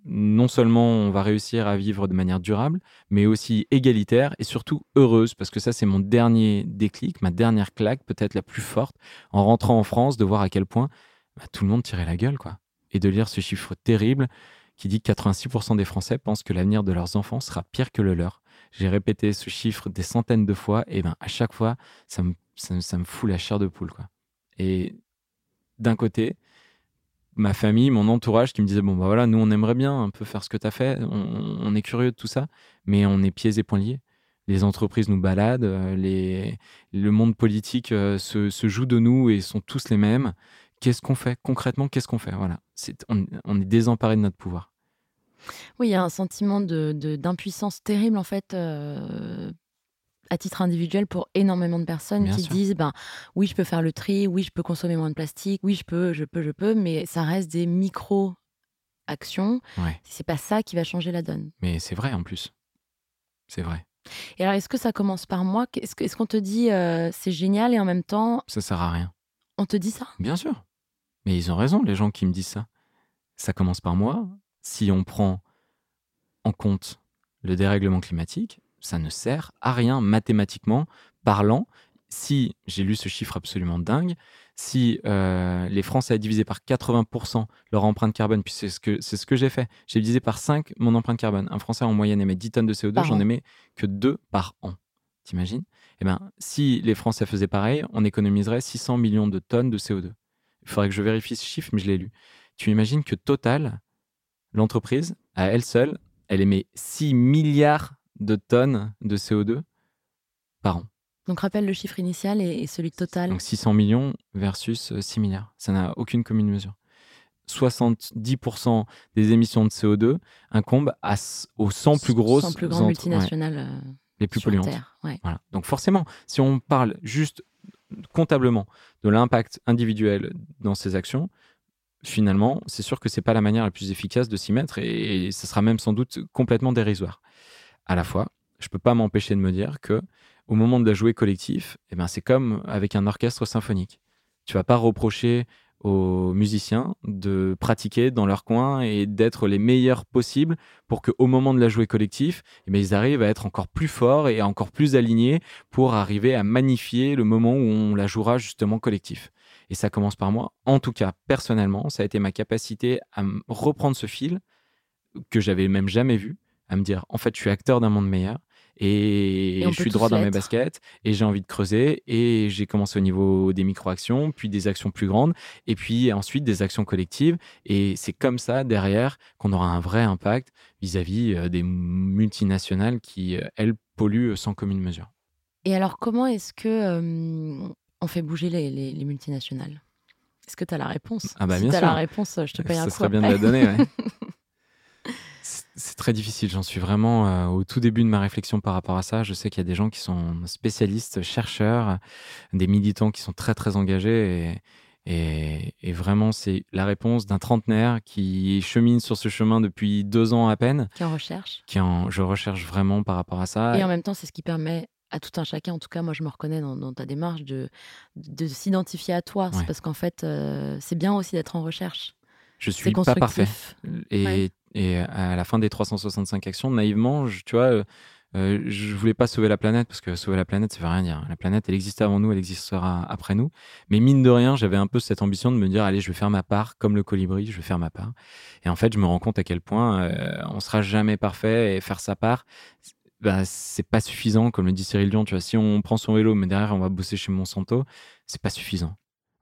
Non seulement on va réussir à vivre de manière durable, mais aussi égalitaire et surtout heureuse, parce que ça c'est mon dernier déclic, ma dernière claque, peut-être la plus forte, en rentrant en France, de voir à quel point bah, tout le monde tirait la gueule, quoi. Et de lire ce chiffre terrible qui dit que 86% des Français pensent que l'avenir de leurs enfants sera pire que le leur. J'ai répété ce chiffre des centaines de fois, et ben à chaque fois, ça me, ça, me- ça me fout la chair de poule, quoi. Et d'un côté, ma famille, mon entourage qui me disait bon bah voilà, nous on aimerait bien un peu faire ce que tu as fait, on, est curieux de tout ça, mais on est pieds et poings liés. Les entreprises nous baladent, euh, les, le monde politique euh, se, se joue de nous et sont tous les mêmes. Qu'est-ce qu'on fait concrètement? Qu'est-ce qu'on fait? Voilà, c'est, on, est désemparé de notre pouvoir. Oui, il y a un sentiment de, de- d'impuissance terrible, en fait, euh, à titre individuel pour énormément de personnes Bien qui sûr. disent ben, oui, je peux faire le tri, oui, je peux consommer moins de plastique, oui, je peux, je peux, je peux, mais ça reste des micro-actions. Ouais. C'est pas ça qui va changer la donne. Mais c'est vrai en plus. C'est vrai. Et alors, est-ce que ça commence par moi? Est-ce qu'on te dit euh, c'est génial et en même temps, Ça sert à rien. on te dit ça? Bien sûr. Mais ils ont raison, les gens qui me disent ça. Ça commence par moi. Si on prend en compte le dérèglement climatique, ça ne sert à rien mathématiquement parlant. Si, j'ai lu ce chiffre absolument dingue, si euh, les Français divisaient par 80% leur empreinte carbone, puis c'est ce que, c'est ce que j'ai fait, j'ai divisé par 5 mon empreinte carbone. Un Français en moyenne émet 10 tonnes de CO2, Par j'en émets que 2 par an. T'imagines? Eh bien, si les Français faisaient pareil, on économiserait 600 millions de tonnes de CO2. Il faudrait que je vérifie ce chiffre, mais je l'ai lu. Tu imagines que Total, l'entreprise, à elle seule, elle émet 6 milliards de tonnes de CO2 par an. Donc rappelle le chiffre initial et, celui total. Donc 600 millions versus euh, 6 milliards. Ça n'a aucune commune mesure. 70% des émissions de CO2 incombent à, aux 100 plus grosses, plus grandes multinationales euh, les plus sur polluantes. Terre. Ouais. Voilà. Donc forcément, si on parle juste comptablement de l'impact individuel dans ces actions, finalement, c'est sûr que c'est pas la manière la plus efficace de s'y mettre et, et ce sera même sans doute complètement dérisoire. À la fois, je peux pas m'empêcher de me dire que au moment de la jouer collectif, eh ben c'est comme avec un orchestre symphonique. Tu vas pas reprocher aux musiciens de pratiquer dans leur coin et d'être les meilleurs possibles pour qu'au moment de la jouer collectif, eh ben, ils arrivent à être encore plus forts et encore plus alignés pour arriver à magnifier le moment où on la jouera justement collectif. Et ça commence par moi. En tout cas, personnellement, ça a été ma capacité à reprendre ce fil que j'avais même jamais vu, à me dire en fait, je suis acteur d'un monde meilleur et, je suis droit dans mes baskets et j'ai envie de creuser et j'ai commencé au niveau des micro-actions, puis des actions plus grandes et puis ensuite des actions collectives et c'est comme ça derrière qu'on aura un vrai impact vis-à-vis euh, des multinationales qui, euh, elles, polluent sans commune mesure. Et alors, comment est-ce que euh, on fait bouger les, les- les multinationales? Est-ce que tu as la réponse? Ah bah, Si bien as sûr. la réponse, je te paye un Ça coup serait bien de la donner, ouais. <laughs> C'est- très difficile. J'en suis vraiment euh, au tout début de ma réflexion par rapport à ça. Je sais qu'il y a des gens qui sont spécialistes, chercheurs, des militants qui sont très très engagés et, et, et vraiment c'est la réponse d'un trentenaire qui chemine sur ce chemin depuis deux ans à peine. Qui en recherche. Qui en, je recherche vraiment par rapport à ça. Et en même temps, c'est ce qui permet à tout un chacun, en tout cas, moi je me reconnais dans, dans ta démarche, de, de s'identifier à toi. C'est Ouais. parce qu'en fait, euh, c'est bien aussi d'être en recherche. Je suis pas parfait. Et, Ouais. Et à la fin des 365 actions, naïvement, je, tu vois, euh, euh, je voulais pas sauver la planète parce que sauver la planète, ça veut rien dire. La planète, elle existe avant nous, elle existera après nous. Mais mine de rien, j'avais un peu cette ambition de me dire, allez, je vais faire ma part, comme le colibri, je vais faire ma part. Et en fait, je me rends compte à quel point euh, on sera jamais parfait et faire sa part. Bah, c'est pas suffisant, comme le dit Cyril Dion. Tu vois, si on prend son vélo, mais derrière on va bosser chez Monsanto, c'est pas suffisant.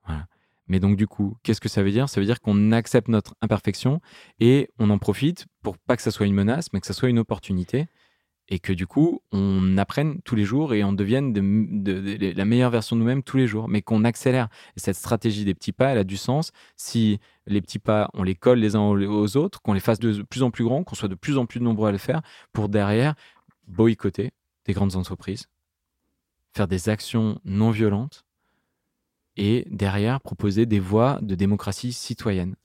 Voilà. Mais donc du coup, qu'est-ce que ça veut dire? Ça veut dire qu'on accepte notre imperfection et on en profite pour pas que ça soit une menace, mais que ça soit une opportunité et que du coup, on apprenne tous les jours et on devienne de, de- de- la meilleure version de nous-mêmes tous les jours, mais qu'on accélère. Et cette stratégie des petits pas, elle a du sens si les petits pas, on les colle les uns aux autres, qu'on les fasse de plus en plus grands, qu'on soit de plus en plus nombreux à le faire, pour derrière boycotter des grandes entreprises, faire des actions non violentes et derrière proposer des voies de démocratie citoyenne.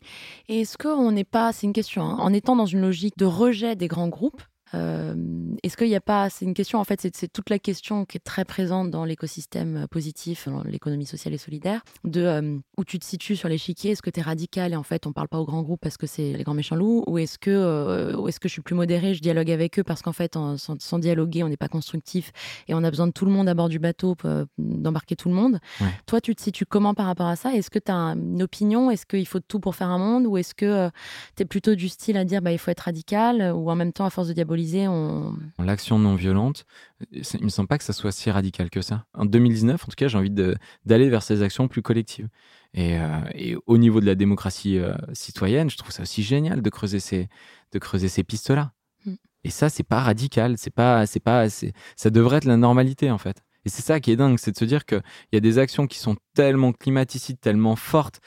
Et est-ce qu'on n'est pas, c'est une question, hein, en étant dans une logique de rejet des grands groupes, est-ce qu'il n'y a pas, c'est une question en fait, c'est, toute la question qui est très présente dans l'écosystème euh, positif, dans l'économie sociale et solidaire, de euh, où tu te situes sur l'échiquier, est-ce que tu es radical et en fait on parle pas aux grands groupes parce que c'est les grands méchants loups, ou est-ce que, euh, ou est-ce que je suis plus modéré, je dialogue avec eux parce qu'en fait en- sans, sans dialoguer on n'est pas constructif et on a besoin de tout le monde à bord du bateau, euh, d'embarquer tout le monde? Ouais. Toi tu te situes comment par rapport à ça? Est-ce que tu as une opinion? Est-ce qu'il faut tout pour faire un monde? Ou est-ce que euh, tu es plutôt du style à dire bah, il faut être radical euh, ou en même temps à force de diaboliser on... L'action non violente, il me semble pas que ça soit si radical que ça. En 2019, en tout cas, j'ai envie d'aller vers ces actions plus collectives. Et, euh, et au niveau de la démocratie euh, citoyenne, je trouve ça aussi génial de creuser ces, de creuser ces pistes-là. Mm. Et ça, c'est pas radical, c'est pas, c'est pas, ça devrait être la normalité en fait. Et c'est ça qui est dingue, c'est de se dire qu'il y a des actions qui sont tellement climaticides, tellement fortes,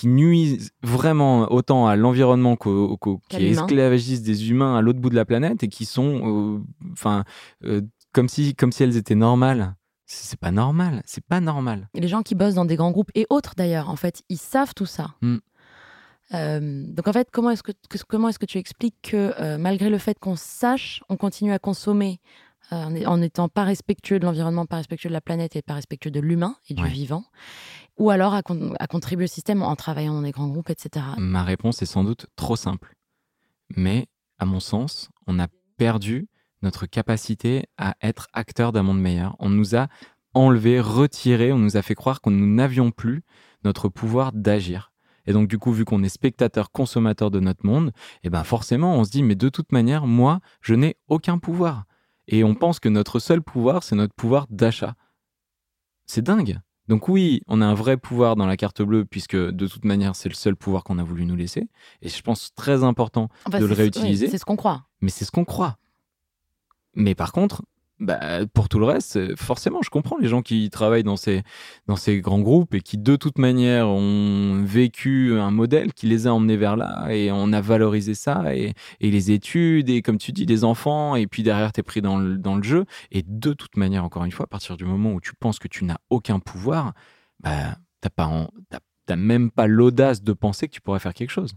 qui nuisent vraiment autant à l'environnement qu'au, qu'au- qui esclavagisent des humains à l'autre bout de la planète et qui sont, euh, enfin, euh, comme si, comme si elles étaient normales. C'est pas normal, c'est pas normal. Et les gens qui bossent dans des grands groupes et autres d'ailleurs, en fait, ils savent tout ça. Mm. Euh, donc en fait, comment est-ce que, que- comment est-ce que tu expliques que euh, malgré le fait qu'on sache, on continue à consommer euh, en n'étant pas respectueux de l'environnement, pas respectueux de la planète et pas respectueux de l'humain et du Ouais. vivant, ou alors à, con- à contribuer au système en travaillant dans des grands groupes, etc. Ma réponse est sans doute trop simple. Mais, à mon sens, on a perdu notre capacité à être acteur d'un monde meilleur. On nous a enlevé, retiré, on nous a fait croire que nous n'avions plus notre pouvoir d'agir. Et donc, du coup, vu qu'on est spectateur, consommateur de notre monde, eh ben forcément, on se dit, mais de toute manière, moi, je n'ai aucun pouvoir. Et on pense que notre seul pouvoir, c'est notre pouvoir d'achat. C'est dingue. Donc oui, on a un vrai pouvoir dans la carte bleue, puisque de toute manière, c'est le seul pouvoir qu'on a voulu nous laisser. Et je pense très important Enfin, de le réutiliser. oui, c'est ce qu'on croit. mais c'est ce qu'on croit. Mais par contre, bah, pour tout le reste, euh, forcément, je comprends les gens qui travaillent dans ces, dans ces grands groupes et qui, de toute manière, ont vécu un modèle qui les a emmenés vers là et on a valorisé ça et, et les études et, comme tu dis, les enfants et puis derrière, t'es pris dans le, dans le jeu. Et de toute manière, encore une fois, à partir du moment où tu penses que tu n'as aucun pouvoir, bah, t'as t'as même pas l'audace de penser que tu pourrais faire quelque chose.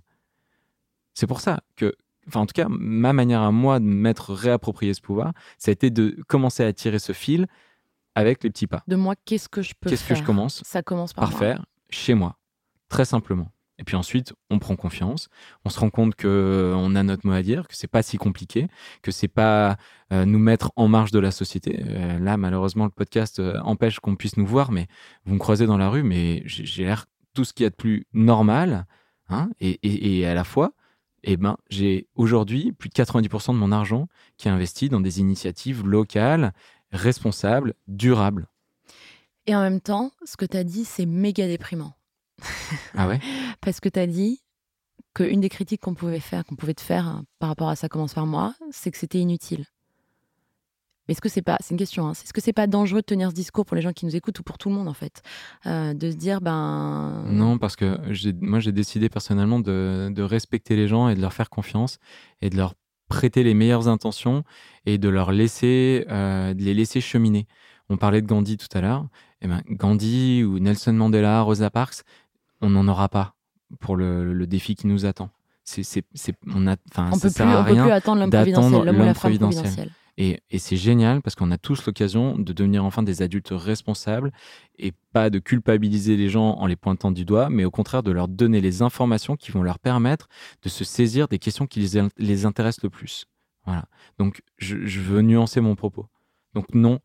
C'est pour ça que enfin en tout cas, ma manière à moi de m'être réapproprié ce pouvoir, ça a été de commencer à tirer ce fil avec les petits pas. De moi, qu'est-ce que je peux Qu'est-ce que je commence Ça commence par, par moi. faire chez moi, très simplement. Et puis ensuite, on prend confiance, on se rend compte que euh, on a notre mot à dire, que c'est pas si compliqué, que c'est pas euh, nous mettre en marge de la société. Euh, là, malheureusement, le podcast euh, empêche qu'on puisse nous voir, mais vous me croisez dans la rue, mais j'ai j'ai l'air tout ce qu'il y a de plus normal, hein, et, et- et à la fois, eh ben, j'ai aujourd'hui plus de 90% de mon argent qui est investi dans des initiatives locales, responsables, durables. Et en même temps, ce que tu as dit, c'est méga déprimant. Ah ouais? <laughs> Parce que tu as dit qu'une des critiques qu'on pouvait faire, qu'on pouvait te faire hein, par rapport à ça commence par moi, c'est que c'était inutile. Mais est-ce que c'est pas, c'est une question, hein, est-ce que c'est pas dangereux de tenir ce discours pour les gens qui nous écoutent ou pour tout le monde en fait Euh, De se dire, ben. Non, parce que moi, j'ai décidé personnellement de, de respecter les gens et de leur faire confiance et de leur prêter les meilleures intentions et de leur laisser, euh, de les laisser cheminer. On parlait de Gandhi tout à l'heure. Eh ben, Gandhi ou Nelson Mandela, Rosa Parks, on n'en aura pas pour le, le défi qui nous attend. C'est, on a, On ça peut sert plus, à rien attendre l'homme d'attendre providentiel. Et, c'est génial parce qu'on a tous l'occasion de devenir enfin des adultes responsables et pas de culpabiliser les gens en les pointant du doigt, mais au contraire de leur donner les informations qui vont leur permettre de se saisir des questions qui les, les intéressent le plus. Voilà. Donc je, veux nuancer mon propos. Donc non,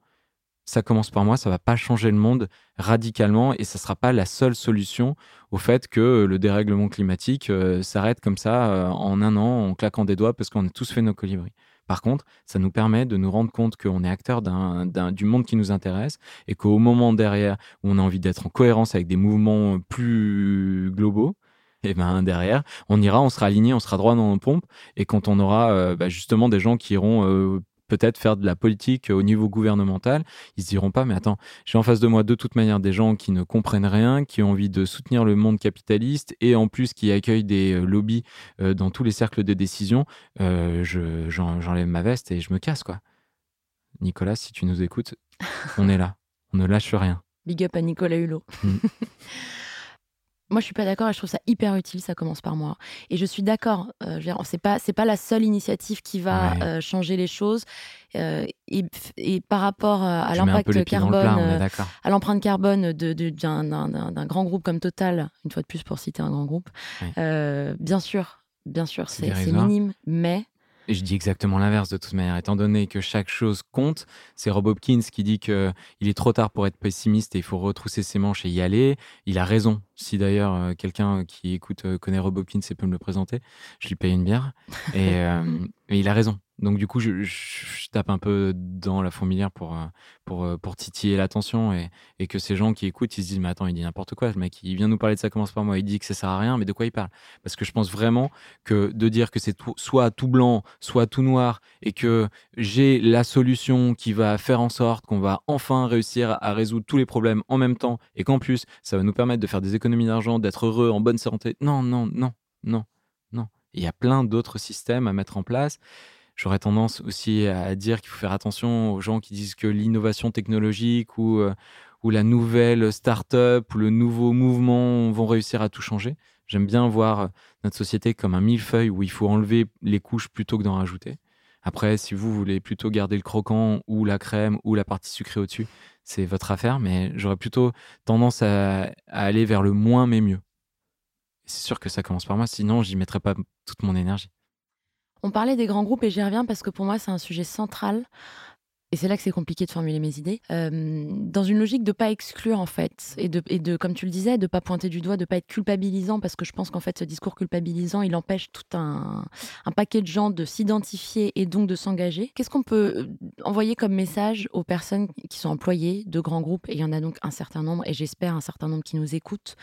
ça commence par moi, ça va pas changer le monde radicalement et ça sera pas la seule solution au fait que le dérèglement climatique euh, s'arrête comme ça euh, en un an en claquant des doigts parce qu'on a tous fait nos colibris. Par contre, ça nous permet de nous rendre compte qu'on est acteur d'un, du monde qui nous intéresse et qu'au moment derrière où on a envie d'être en cohérence avec des mouvements plus globaux, et ben derrière, on ira, on sera aligné, on sera droit dans nos pompes. Et quand on aura euh, bah, justement des gens qui iront euh, peut-être faire de la politique au niveau gouvernemental, ils se diront pas, mais attends, j'ai en face de moi de toute manière des gens qui ne comprennent rien, qui ont envie de soutenir le monde capitaliste et en plus qui accueillent des euh, lobbies euh, dans tous les cercles de décision. Euh, je, j'en- j'enlève ma veste et je me casse, quoi. Nicolas, si tu nous écoutes, on est là. On ne lâche rien. Big up à Nicolas Hulot. Mm. <laughs> moi, je suis pas d'accord et je trouve ça hyper utile. Ça commence par moi. Et je suis d'accord. euh, c'est pas c'est pas la seule initiative qui va Ouais. euh, changer les choses. Euh, et, et par rapport euh, à l'impact carbone, plat, à l'empreinte carbone d'un, grand groupe comme Total, une fois de plus pour citer un grand groupe, Ouais. bien sûr, bien sûr, C'est minime, mais Et je dis exactement l'inverse de toute manière. Étant donné que chaque chose compte, c'est Rob Hopkins qui dit que il est trop tard pour être pessimiste et il faut retrousser ses manches et y aller. Il a raison. Si d'ailleurs euh, quelqu'un qui écoute euh, connaît Rob Hopkins et peut me le présenter, je lui paye une bière. <laughs> Et, euh, et il a raison. Donc du coup, je, je- je tape un peu dans la fourmilière pour, pour, pour titiller l'attention et, et que ces gens qui écoutent, ils se disent, mais attends, il dit n'importe quoi, le mec, il vient nous parler de ça commence par moi, il dit que ça sert à rien, mais de quoi il parle? Parce que je pense vraiment que de dire que c'est soit tout blanc, soit tout noir, et que j'ai la solution qui va faire en sorte qu'on va enfin réussir à résoudre tous les problèmes en même temps, et qu'en plus, ça va nous permettre de faire des économies d'argent, d'être heureux, en bonne santé. Non, non, non, non, non. Il y a plein d'autres systèmes à mettre en place. J'aurais tendance aussi à dire qu'il faut faire attention aux gens qui disent que l'innovation technologique ou, euh, ou la nouvelle start-up ou le nouveau mouvement vont réussir à tout changer. J'aime bien voir notre société comme un millefeuille où il faut enlever les couches plutôt que d'en rajouter. Après, si vous voulez plutôt garder le croquant ou la crème ou la partie sucrée au-dessus, c'est votre affaire, mais j'aurais plutôt tendance à, aller vers le moins mais mieux. C'est sûr que ça commence par moi, sinon j'y mettrais pas toute mon énergie. On parlait des grands groupes et j'y reviens parce que pour moi, c'est un sujet central. Et c'est là que c'est compliqué de formuler mes idées. Euh, dans une logique de pas exclure, en fait, et de, comme tu le disais, de pas pointer du doigt, de pas être culpabilisant, parce que je pense qu'en fait, ce discours culpabilisant, il empêche tout un, un paquet de gens de s'identifier et donc de s'engager. Qu'est-ce qu'on peut euh, envoyer comme message aux personnes qui sont employées de grands groupes, et il y en a donc un certain nombre, et j'espère un certain nombre qui nous écoutent,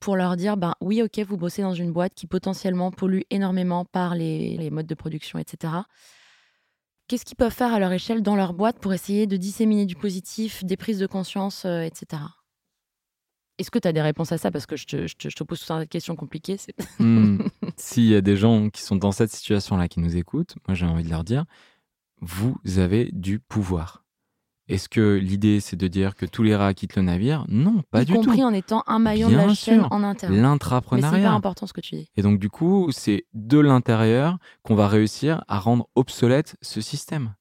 pour leur dire, ben oui, ok, vous bossez dans une boîte qui potentiellement pollue énormément par les, les modes de production, etc. Qu'est-ce qu'ils peuvent faire à leur échelle dans leur boîte pour essayer de disséminer du positif, des prises de conscience, euh, etc. Est-ce que tu as des réponses à ça? Parce que je te, je te- je te pose tout un tas de questions compliquées. c'est- Hmm. <laughs> S'il y a des gens qui sont dans cette situation-là qui nous écoutent, moi j'ai envie de leur dire, vous avez du pouvoir. Est-ce que l'idée c'est de dire que tous les rats quittent le navire? Non, pas y du compris tout. en étant un maillon de la chaîne en interne. Mais c'est L'intrapreneuriat. important ce que tu dis. Et donc du coup, c'est de l'intérieur qu'on va réussir à rendre obsolète ce système.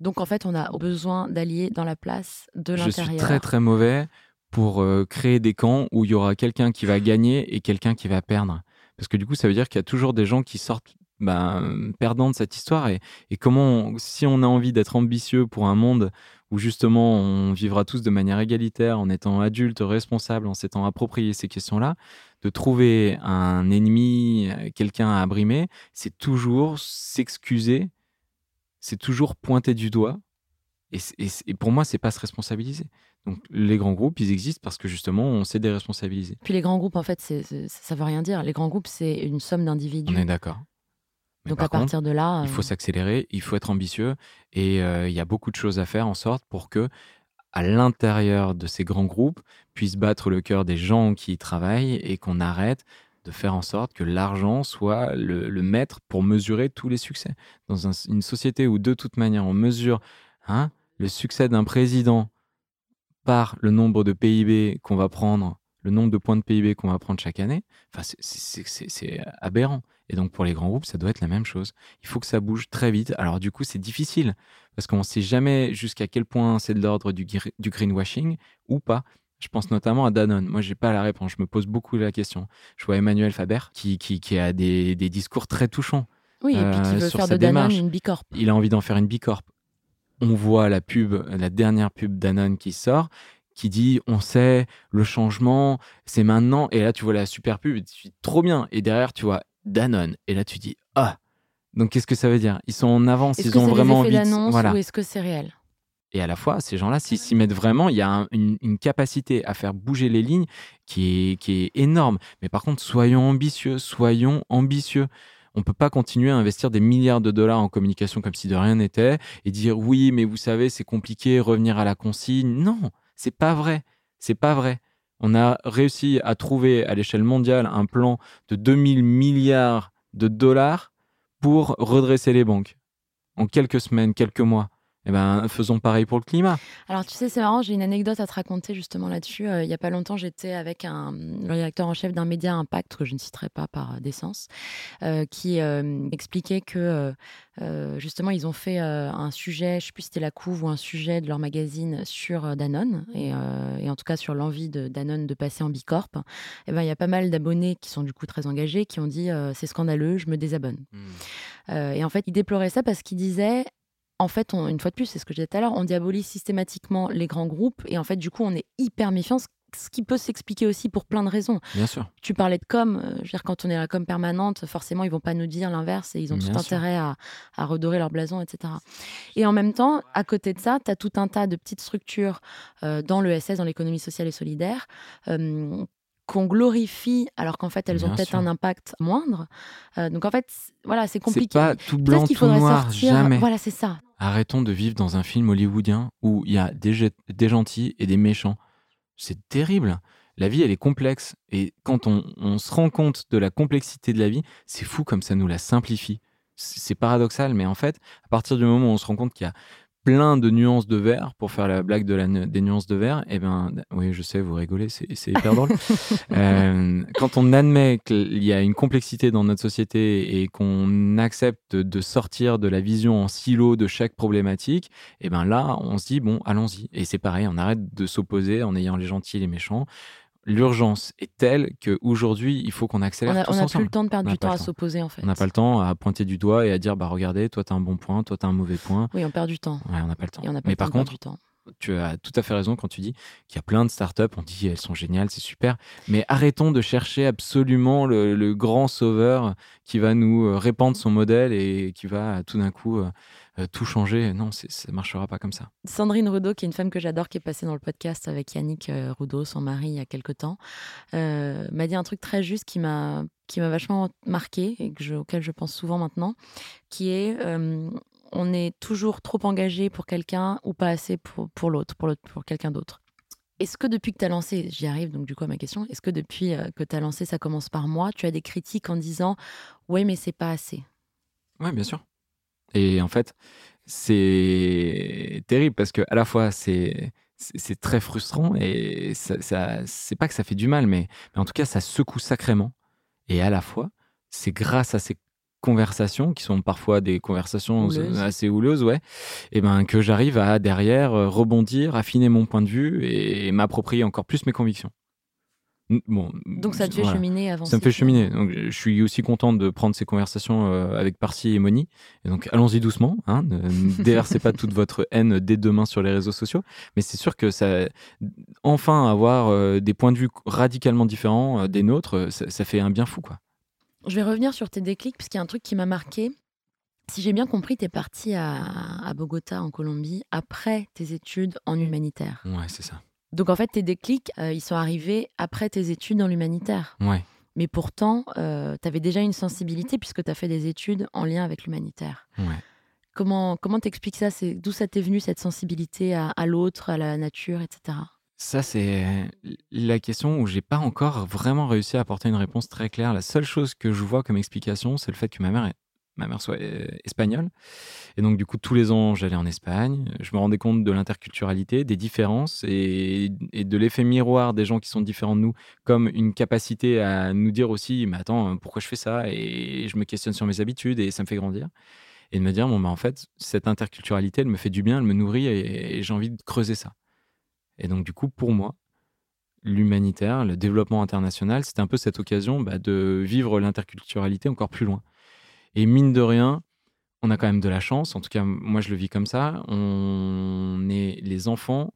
Donc en fait, on a besoin d'alliés dans la place de Je suis l'intérieur. très très mauvais pour euh, créer des camps où il y aura quelqu'un qui va gagner et quelqu'un qui va perdre. Parce que du coup, ça veut dire qu'il y a toujours des gens qui sortent ben, perdants de cette histoire. Et, et comment, on- si on a envie d'être ambitieux pour un monde où justement on vivra tous de manière égalitaire, en étant adultes, responsables, en s'étant approprié ces questions-là, de trouver un ennemi, euh, quelqu'un à abrimer, c'est toujours s'excuser, c'est toujours pointer du doigt. Et, pour moi, c'est pas se responsabiliser. Donc les grands groupes, ils existent parce que justement, on sait déresponsabiliser. Puis les grands groupes, en fait, c'est, c'est- ça veut rien dire. Les grands groupes, c'est une somme d'individus. On est d'accord. Mais Donc à partir de là, il faut euh, s'accélérer, il faut être ambitieux et euh, il y a beaucoup de choses à faire en sorte pour que à l'intérieur de ces grands groupes puisse battre le cœur des gens qui y travaillent et qu'on arrête de faire en sorte que l'argent soit le, le maître pour mesurer tous les succès. Dans un- une société où de toute manière on mesure hein, le succès d'un président par le nombre de PIB qu'on va prendre, le nombre de points de PIB qu'on va prendre chaque année, enfin, c'est aberrant. Et donc pour les grands groupes, ça doit être la même chose. Il faut que ça bouge très vite. Alors du coup, c'est difficile parce qu'on ne sait jamais jusqu'à quel point c'est de l'ordre du, gre- du greenwashing ou pas. Je pense notamment à Danone. Moi, j'ai pas la réponse. Je me pose beaucoup la question. Je vois Emmanuel Faber qui, qui, qui a des, des discours très touchants. oui, et puis qui euh, veut sur faire de Danone démarche. une bicorp. Il a envie d'en faire une bicorp. On voit la pub, la dernière pub Danone qui sort, qui dit on sait le changement, c'est maintenant. Et là, tu vois la super pub, et tu dis trop bien. Et derrière, tu vois Danone. Et là, tu dis ah. Donc, qu'est-ce que ça veut dire? Ils sont en avance, ils ont vraiment envie. de- Voilà. ou est-ce que c'est réel? Et à la fois, ces gens-là, s'ils s'y mettent vraiment, il y a un- une, une capacité à faire bouger les lignes qui est, qui est énorme. Mais par contre, soyons ambitieux, soyons ambitieux. On ne peut pas continuer à investir des milliards de dollars en communication comme si de rien n'était et dire oui, mais vous savez, c'est compliqué, revenir à la consigne. Non, c'est pas vrai. C'est pas vrai. On a réussi à trouver à l'échelle mondiale un plan de 2000 milliards de dollars pour redresser les banques en quelques semaines, quelques mois. Eh ben, faisons pareil pour le climat. Alors, tu sais, c'est marrant, j'ai une anecdote à te raconter justement là-dessus. Euh, il y a pas longtemps, j'étais avec un, le rédacteur en chef d'un média Impact, que je ne citerai pas par euh, décence, euh, qui euh, expliquait que justement, ils ont fait un sujet, je ne sais plus si c'était la couve ou un sujet de leur magazine sur Danone, et, et en tout cas sur l'envie de Danone de passer en Bicorp. Et ben, il y a pas mal d'abonnés qui sont du coup très engagés, qui ont dit c'est scandaleux, je me désabonne. Euh, et en fait, il déplorait ça parce qu'il disait, en fait, on- une fois de plus, c'est ce que je disais tout à l'heure, on diabolise systématiquement les grands groupes et en fait, du coup, on est hyper méfiant, ce- qui peut s'expliquer aussi pour plein de raisons. Bien sûr. Tu parlais de com, euh, je veux dire, quand on est à la com permanente, forcément, ils vont pas nous dire l'inverse et ils ont Bien tout sûr. intérêt à, à redorer leur blason, etc. Et en même temps, à côté de ça, tu as tout un tas de petites structures euh, dans l'ESS, dans l'économie sociale et solidaire, euh, qu'on glorifie alors qu'en fait, elles ont peut-être un impact moindre. Euh, donc en fait, voilà, c'est C'est compliqué. pas tout blanc, qu'il tout faudrait noir, sortir. jamais. Voilà, c'est ça. Arrêtons de vivre dans un film hollywoodien où il y a des, ge- des gentils et des méchants. C'est terrible. La vie, elle est complexe. Et quand on, se rend compte de la complexité de la vie, c'est fou comme ça nous la simplifie. C'est paradoxal, mais en fait, à partir du moment où on se rend compte qu'il y a plein de nuances de vert, pour faire la blague de la, des nuances de vert, eh ben, oui, je sais, vous rigolez, c'est c'est hyper drôle. <laughs> Euh, quand on admet qu'il y a une complexité dans notre société et qu'on accepte de sortir de la vision en silo de chaque problématique, et ben là, on se dit bon, allons-y. Et c'est pareil, on arrête de s'opposer en ayant les gentils et les méchants. L'urgence est telle qu'aujourd'hui, il faut qu'on On accélère on n'a plus le temps de perdre du pas temps le à temps. s'opposer en fait. On n'a pas le temps à pointer du doigt et à dire bah regardez, toi t'as un bon point, toi t'as un mauvais point. Oui, on perd du temps. Ouais, on n'a pas le temps. Et on n'a pas Mais le par contre, du temps. Tu as tout à fait raison quand tu dis qu'il y a plein de startups, on dit elles sont géniales, c'est super, mais arrêtons de chercher absolument le, grand sauveur qui va nous euh, répandre son modèle et qui va euh, tout d'un coup euh, tout changer. Non, ça ne marchera pas comme ça. Sandrine Rudeau, qui est une femme que j'adore, qui est passée dans le podcast avec Yannick Rudeau, son mari, il y a quelque temps, m'a dit un truc très juste qui m'a qui m'a vachement marqué et auquel je pense souvent maintenant, qui est on est toujours trop engagé pour quelqu'un ou pas assez pour, pour l'autre, pour, pour quelqu'un d'autre. Est-ce que depuis que tu as lancé, j'y arrive donc du coup à ma question, est-ce que depuis euh, que tu as lancé Ça commence par moi, tu as des critiques en disant Ouais, mais c'est pas assez? Oui, bien sûr. Et en fait, c'est terrible parce que à la fois c'est c'est très frustrant et ça- c'est pas que ça fait du mal, mais, mais en tout cas ça secoue sacrément. Et à la fois, c'est grâce à ces conversations qui sont parfois des conversations Houleuses. assez houleuses, ouais, et ben que j'arrive à derrière euh, rebondir, affiner mon point de vue et, m'approprier encore plus mes convictions. Bon, Donc ça te fait voilà. cheminer, avancer. Ça me fait cheminer. Donc, je suis aussi content de prendre ces conversations euh, avec Parsi et Moni. Et donc, allons-y doucement. Hein, ne, ne <laughs> déversez pas toute votre haine dès demain sur les réseaux sociaux. Mais c'est sûr que ça, enfin, avoir euh, des points de vue radicalement différents euh, des nôtres, euh, ça, ça fait un bien fou, quoi. Je vais revenir sur tes déclics, parce qu'il y a un truc qui m'a marqué. Si j'ai bien compris, tu es parti à, à Bogota, en Colombie, après tes études en humanitaire. Ouais, c'est ça. Donc en fait, tes déclics, euh, ils sont arrivés après tes études en l'humanitaire. Ouais. Mais pourtant, tu avais déjà une sensibilité, puisque tu as fait des études en lien avec l'humanitaire. Ouais. Comment comment t'expliques ça? C'est D'où ça t'est venu, cette sensibilité à, à l'autre, à la nature, etc. Ça, c'est la question où j'ai pas encore vraiment réussi à apporter une réponse très claire. La seule chose que je vois comme explication, c'est le fait que ma mère, est- ma mère soit euh, espagnole. Et donc, du coup, tous les ans, j'allais en Espagne. Je me rendais compte de l'interculturalité, des différences et, de l'effet miroir des gens qui sont différents de nous, comme une capacité à nous dire aussi, mais attends, pourquoi je fais ça? Et je me questionne sur mes habitudes et ça me fait grandir. Et de me dire, bon, bah, en fait, cette interculturalité, elle me fait du bien, elle me nourrit et j'ai envie de creuser ça. Et donc, du coup, pour moi, l'humanitaire, le développement international, c'était un peu cette occasion bah, de vivre l'interculturalité encore plus loin. Et mine de rien, on a quand même de la chance, en tout cas, moi je le vis comme ça, on est les enfants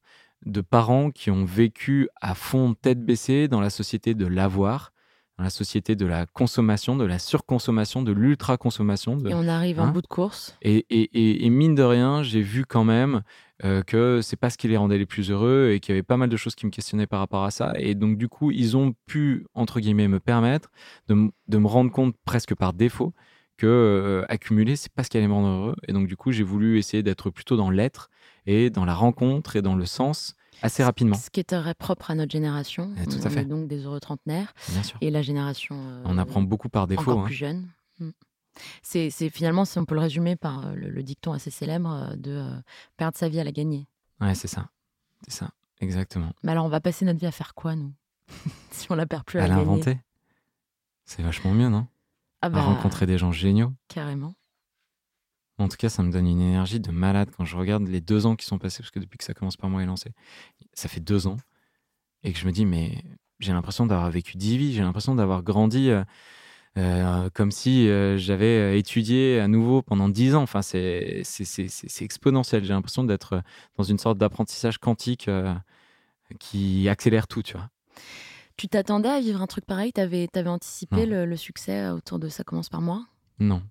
de parents qui ont vécu à fond tête baissée dans la société de l'avoir, dans la société de la consommation, de la surconsommation, de l'ultra-consommation. de- Et on arrive en Hein bout de course. et, et- et- et mine de rien, j'ai vu quand même euh, que c'est pas ce qui les rendait les plus heureux et qu'il y avait pas mal de choses qui me questionnaient par rapport à ça. Et donc, du coup, ils ont pu, entre guillemets, me permettre de, de me rendre compte presque par défaut que euh, accumuler, c'est pas ce qui allait me rendre heureux. Et donc, du coup, j'ai voulu essayer d'être plutôt dans l'être et dans la rencontre et dans le sens assez rapidement. Ce qui est très propre à notre génération. Eh, tout on à fait. est donc des heureux trentenaires. Bien sûr. Et la génération. euh, On apprend beaucoup par défaut. encore hein. plus jeune. C'est finalement, si on peut le résumer par euh, le, le dicton assez célèbre euh, de euh, perdre sa vie à la gagner. Ouais, c'est ça. C'est ça. Exactement. Mais alors, on va passer notre vie à faire quoi, nous <laughs> Si on la perd plus à, À la gagner? l'inventer. C'est vachement mieux, non? Ah À bah, rencontrer des gens géniaux. Carrément. En tout cas, ça me donne une énergie de malade quand je regarde les deux ans qui sont passés, parce que depuis que ça commence par moi et lancé, ça fait deux ans, et que je me dis, mais j'ai l'impression d'avoir vécu dix vies, j'ai l'impression d'avoir grandi euh, euh, comme si euh, j'avais euh, étudié à nouveau pendant dix ans. Enfin, c'est exponentiel. J'ai l'impression d'être dans une sorte d'apprentissage quantique euh, qui accélère tout, tu vois. Tu t'attendais à vivre un truc pareil? T'avais avais anticipé le, le succès autour de Ça commence par moi? Non.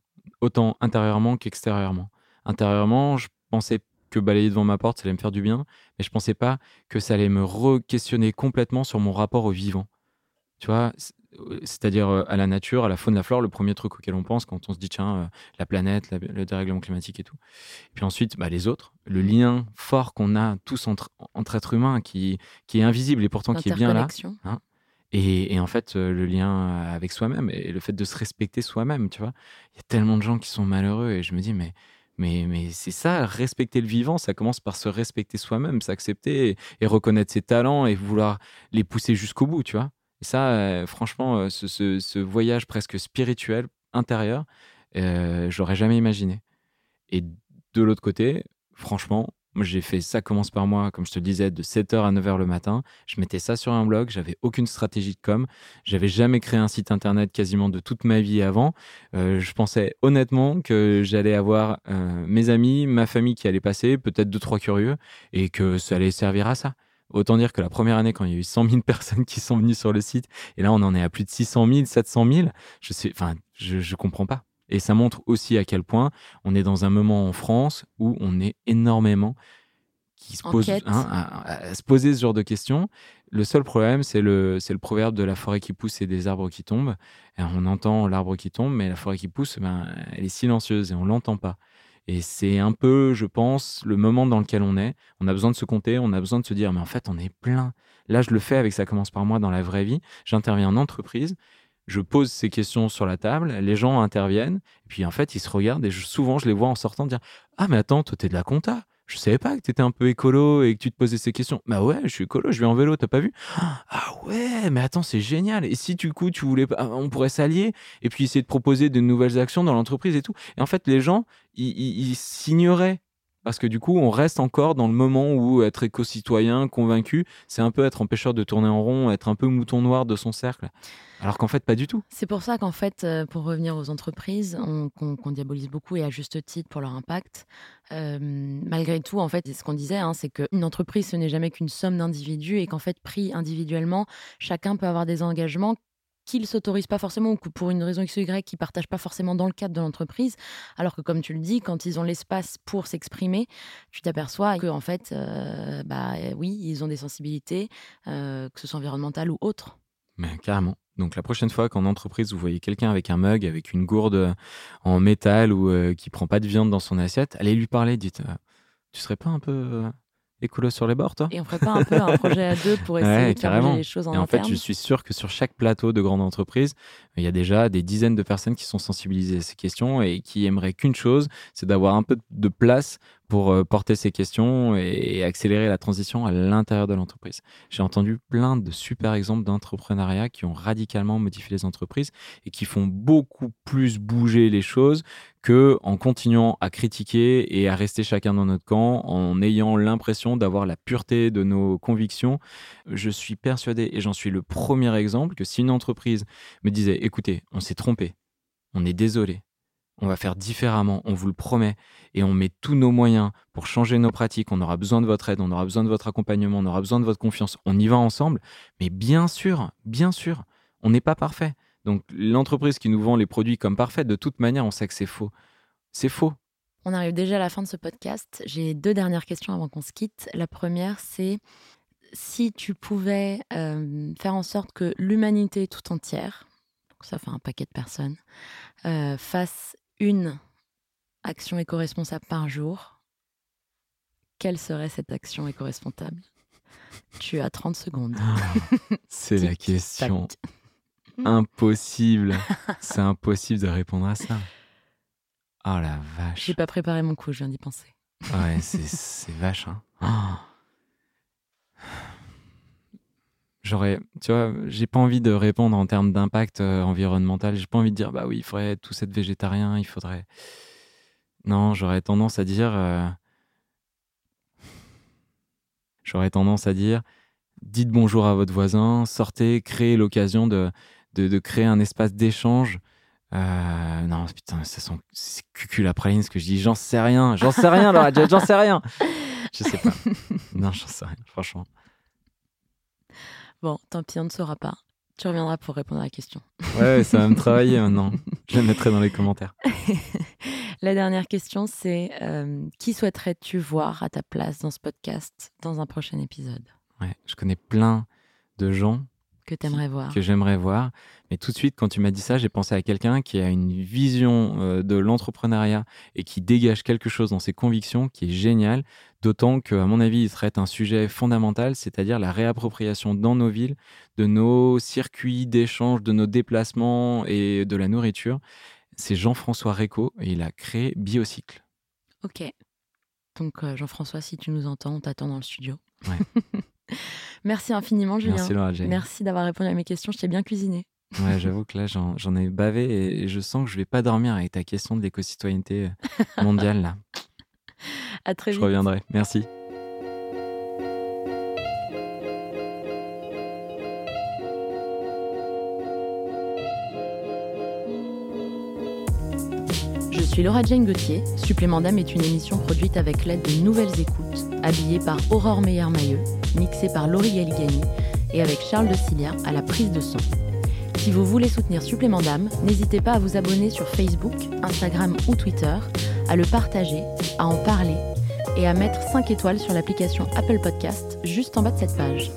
Autant intérieurement qu'extérieurement. Intérieurement, je pensais que balayer devant ma porte, ça allait me faire du bien, mais je pensais pas que ça allait me re-questionner complètement sur mon rapport au vivant. Tu vois, c'est-à-dire euh, à la nature, à la faune, la flore, le premier truc auquel on pense quand on se dit, tiens, euh, la planète, la- le dérèglement climatique et tout. Puis ensuite, bah, les autres, le lien fort qu'on a tous entre, entre êtres humains, qui, qui est invisible et pourtant qui est bien là. L'interconnexion. Et, et en fait, euh, le lien avec soi-même et le fait de se respecter soi-même, tu vois. Il y a tellement de gens qui sont malheureux et je me dis, mais, mais, mais c'est ça, respecter le vivant, ça commence par se respecter soi-même, s'accepter et, et reconnaître ses talents et vouloir les pousser jusqu'au bout, tu vois. Et ça, franchement, ce, ce- voyage presque spirituel, intérieur, j'aurais jamais imaginé. Et de l'autre côté, franchement, j'ai fait ça commence par moi, comme je te le disais, de 7h à 9h le matin. Je mettais ça sur un blog, j'avais aucune stratégie de com. J'avais jamais créé un site internet quasiment de toute ma vie avant. Je pensais honnêtement que j'allais avoir mes amis, ma famille qui allait passer, peut-être deux, trois curieux, et que ça allait servir à ça. Autant dire que la première année, quand il y a eu 100 000 <laughs> personnes qui sont venues sur le site, et là on en est à plus de 600 000, 700 000, je sais, enfin, je, je comprends pas. Et ça montre aussi à quel point on est dans un moment en France où on est énormément qui se pose, hein, à, à se poser ce genre de questions. Le seul problème, c'est le, c'est le proverbe de la forêt qui pousse et des arbres qui tombent. Et on entend l'arbre qui tombe, mais la forêt qui pousse, ben, elle est silencieuse et on l'entend pas. Et c'est un peu, je pense, le moment dans lequel on est. On a besoin de se compter, on a besoin de se dire, mais en fait, on est plein. Là, je le fais avec ça commence par moi dans la vraie vie. J'interviens en entreprise, je pose ces questions sur la table, les gens interviennent, et puis en fait, ils se regardent et souvent, je les vois en sortant dire Ah, mais attends, toi, t'es de la compta. Je savais pas que t'étais un peu écolo et que tu te posais ces questions. Bah ouais, je suis écolo, je vais en vélo, t'as pas vu? Ah ouais, mais attends, c'est génial. Et si du coup, tu voulais pas, on pourrait s'allier et puis essayer de proposer de nouvelles actions dans l'entreprise et tout. Et en fait, les gens, ils s'ignoraient. Parce que du coup, on reste encore dans le moment où être éco-citoyen, convaincu, c'est un peu être empêcheur de tourner en rond, être un peu mouton noir de son cercle. Alors qu'en fait, pas du tout. C'est pour ça qu'en fait, euh, pour revenir aux entreprises, on- qu'on diabolise beaucoup et à juste titre pour leur impact. euh, malgré tout, en fait, ce qu'on disait, hein, c'est qu'une entreprise, ce n'est jamais qu'une somme d'individus et qu'en fait, pris individuellement, chacun peut avoir des engagements qu'il s'autorise pas forcément ou pour une raison X ou Y, qu'ils partagent pas forcément dans le cadre de l'entreprise. Alors que, comme tu le dis, quand ils ont l'espace pour s'exprimer, tu t'aperçois que, en fait, euh, bah euh, oui, ils ont des sensibilités, euh, que ce soit environnementales ou autres. Mais carrément. Donc la prochaine fois qu'en entreprise, vous voyez quelqu'un avec un mug, avec une gourde en métal ou euh, qui prend pas de viande dans son assiette, allez lui parler, dites Tu serais pas un peu écolo sur les bords, toi? Et on ferait pas un peu un projet à deux pour <laughs> essayer Ouais, de faire les choses en Et en fait, je suis sûr que sur chaque plateau de grande entreprise, il y a déjà des dizaines de personnes qui sont sensibilisées à ces questions et qui aimeraient qu'une chose, c'est d'avoir un peu de place pour euh, porter ces questions et accélérer la transition à l'intérieur de l'entreprise. J'ai entendu plein de super exemples d'entrepreneuriat qui ont radicalement modifié les entreprises et qui font beaucoup plus bouger les choses que en continuant à critiquer et à rester chacun dans notre camp, en ayant l'impression d'avoir la pureté de nos convictions. Je suis persuadé, et j'en suis le premier exemple, que si une entreprise me disait, écoutez, on s'est trompé, on est désolé, on va faire différemment, on vous le promet, et on met tous nos moyens pour changer nos pratiques, on aura besoin de votre aide, on aura besoin de votre accompagnement, on aura besoin de votre confiance, on y va ensemble, mais bien sûr, bien sûr, on n'est pas parfait. Donc l'entreprise qui nous vend les produits comme parfaits, de toute manière, on sait que c'est faux. C'est faux. On arrive déjà à la fin de ce podcast. J'ai deux dernières questions avant qu'on se quitte. La première, c'est si tu pouvais euh, faire en sorte que l'humanité tout entière, ça fait un paquet de personnes, euh, fasse une action éco-responsable par jour, quelle serait cette action éco-responsable? Tu as 30 secondes. C'est la question tac. impossible. <laughs> C'est impossible de répondre à ça. Oh la vache. J'ai pas préparé mon coup, je viens d'y penser. Ouais, c'est- c'est vache. Hein. Oh. <laughs> J'aurais, tu vois, j'ai pas envie de répondre en termes d'impact euh, environnemental. J'ai pas envie de dire, bah oui, il faudrait tous être végétarien, il faudrait. Non, j'aurais tendance à dire. euh, J'aurais tendance à dire, dites bonjour à votre voisin, sortez, créez l'occasion de, de, de créer un espace d'échange. Euh, non, putain, ça sent c'est cucul la praline ce que je dis. J'en sais rien, j'en sais rien, Laura, j'en sais rien. <laughs> Je sais pas. Non, j'en sais rien, franchement. Bon, tant pis, on ne saura pas. Tu reviendras pour répondre à la question. Ouais, ça va me <laughs> travailler maintenant. Je le mettrai dans les commentaires. <laughs> La dernière question, c'est euh, qui souhaiterais-tu voir à ta place dans ce podcast dans un prochain épisode? Ouais, je connais plein de gens que tu aimerais voir que j'aimerais voir. Mais tout de suite, quand tu m'as dit ça, j'ai pensé à quelqu'un qui a une vision euh, de l'entrepreneuriat et qui dégage quelque chose dans ses convictions qui est génial. D'autant qu'à mon avis, il traite un sujet fondamental, c'est-à-dire la réappropriation dans nos villes de nos circuits d'échange, de nos déplacements et de la nourriture. C'est Jean-François Réco et il a créé Biocycle. Ok. Donc, euh, Jean-François, si tu nous entends, on t'attend dans le studio. Ouais. <laughs> <laughs> Merci infiniment, Julien. Merci Laura Jane. Merci d'avoir répondu à mes questions. Je t'ai bien cuisiné. Ouais, <laughs> j'avoue que là, j'en j'en ai bavé et je sens que je vais pas dormir avec ta question de l'éco-citoyenneté euh, mondiale. Là. À très Je vite. reviendrai. Merci. Suis Laura Jane Gauthier. Supplément d'âme est une émission produite avec l'aide de Nouvelles Écoutes, habillée par Aurore Meyer-Mailleux, mixée par Laurie Galigani et avec Charles de Cilia à la prise de son. Si vous voulez soutenir Supplément d'âme, n'hésitez pas à vous abonner sur Facebook, Instagram ou Twitter, à le partager, à en parler et à mettre 5 étoiles sur l'application Apple Podcast juste en bas de cette page.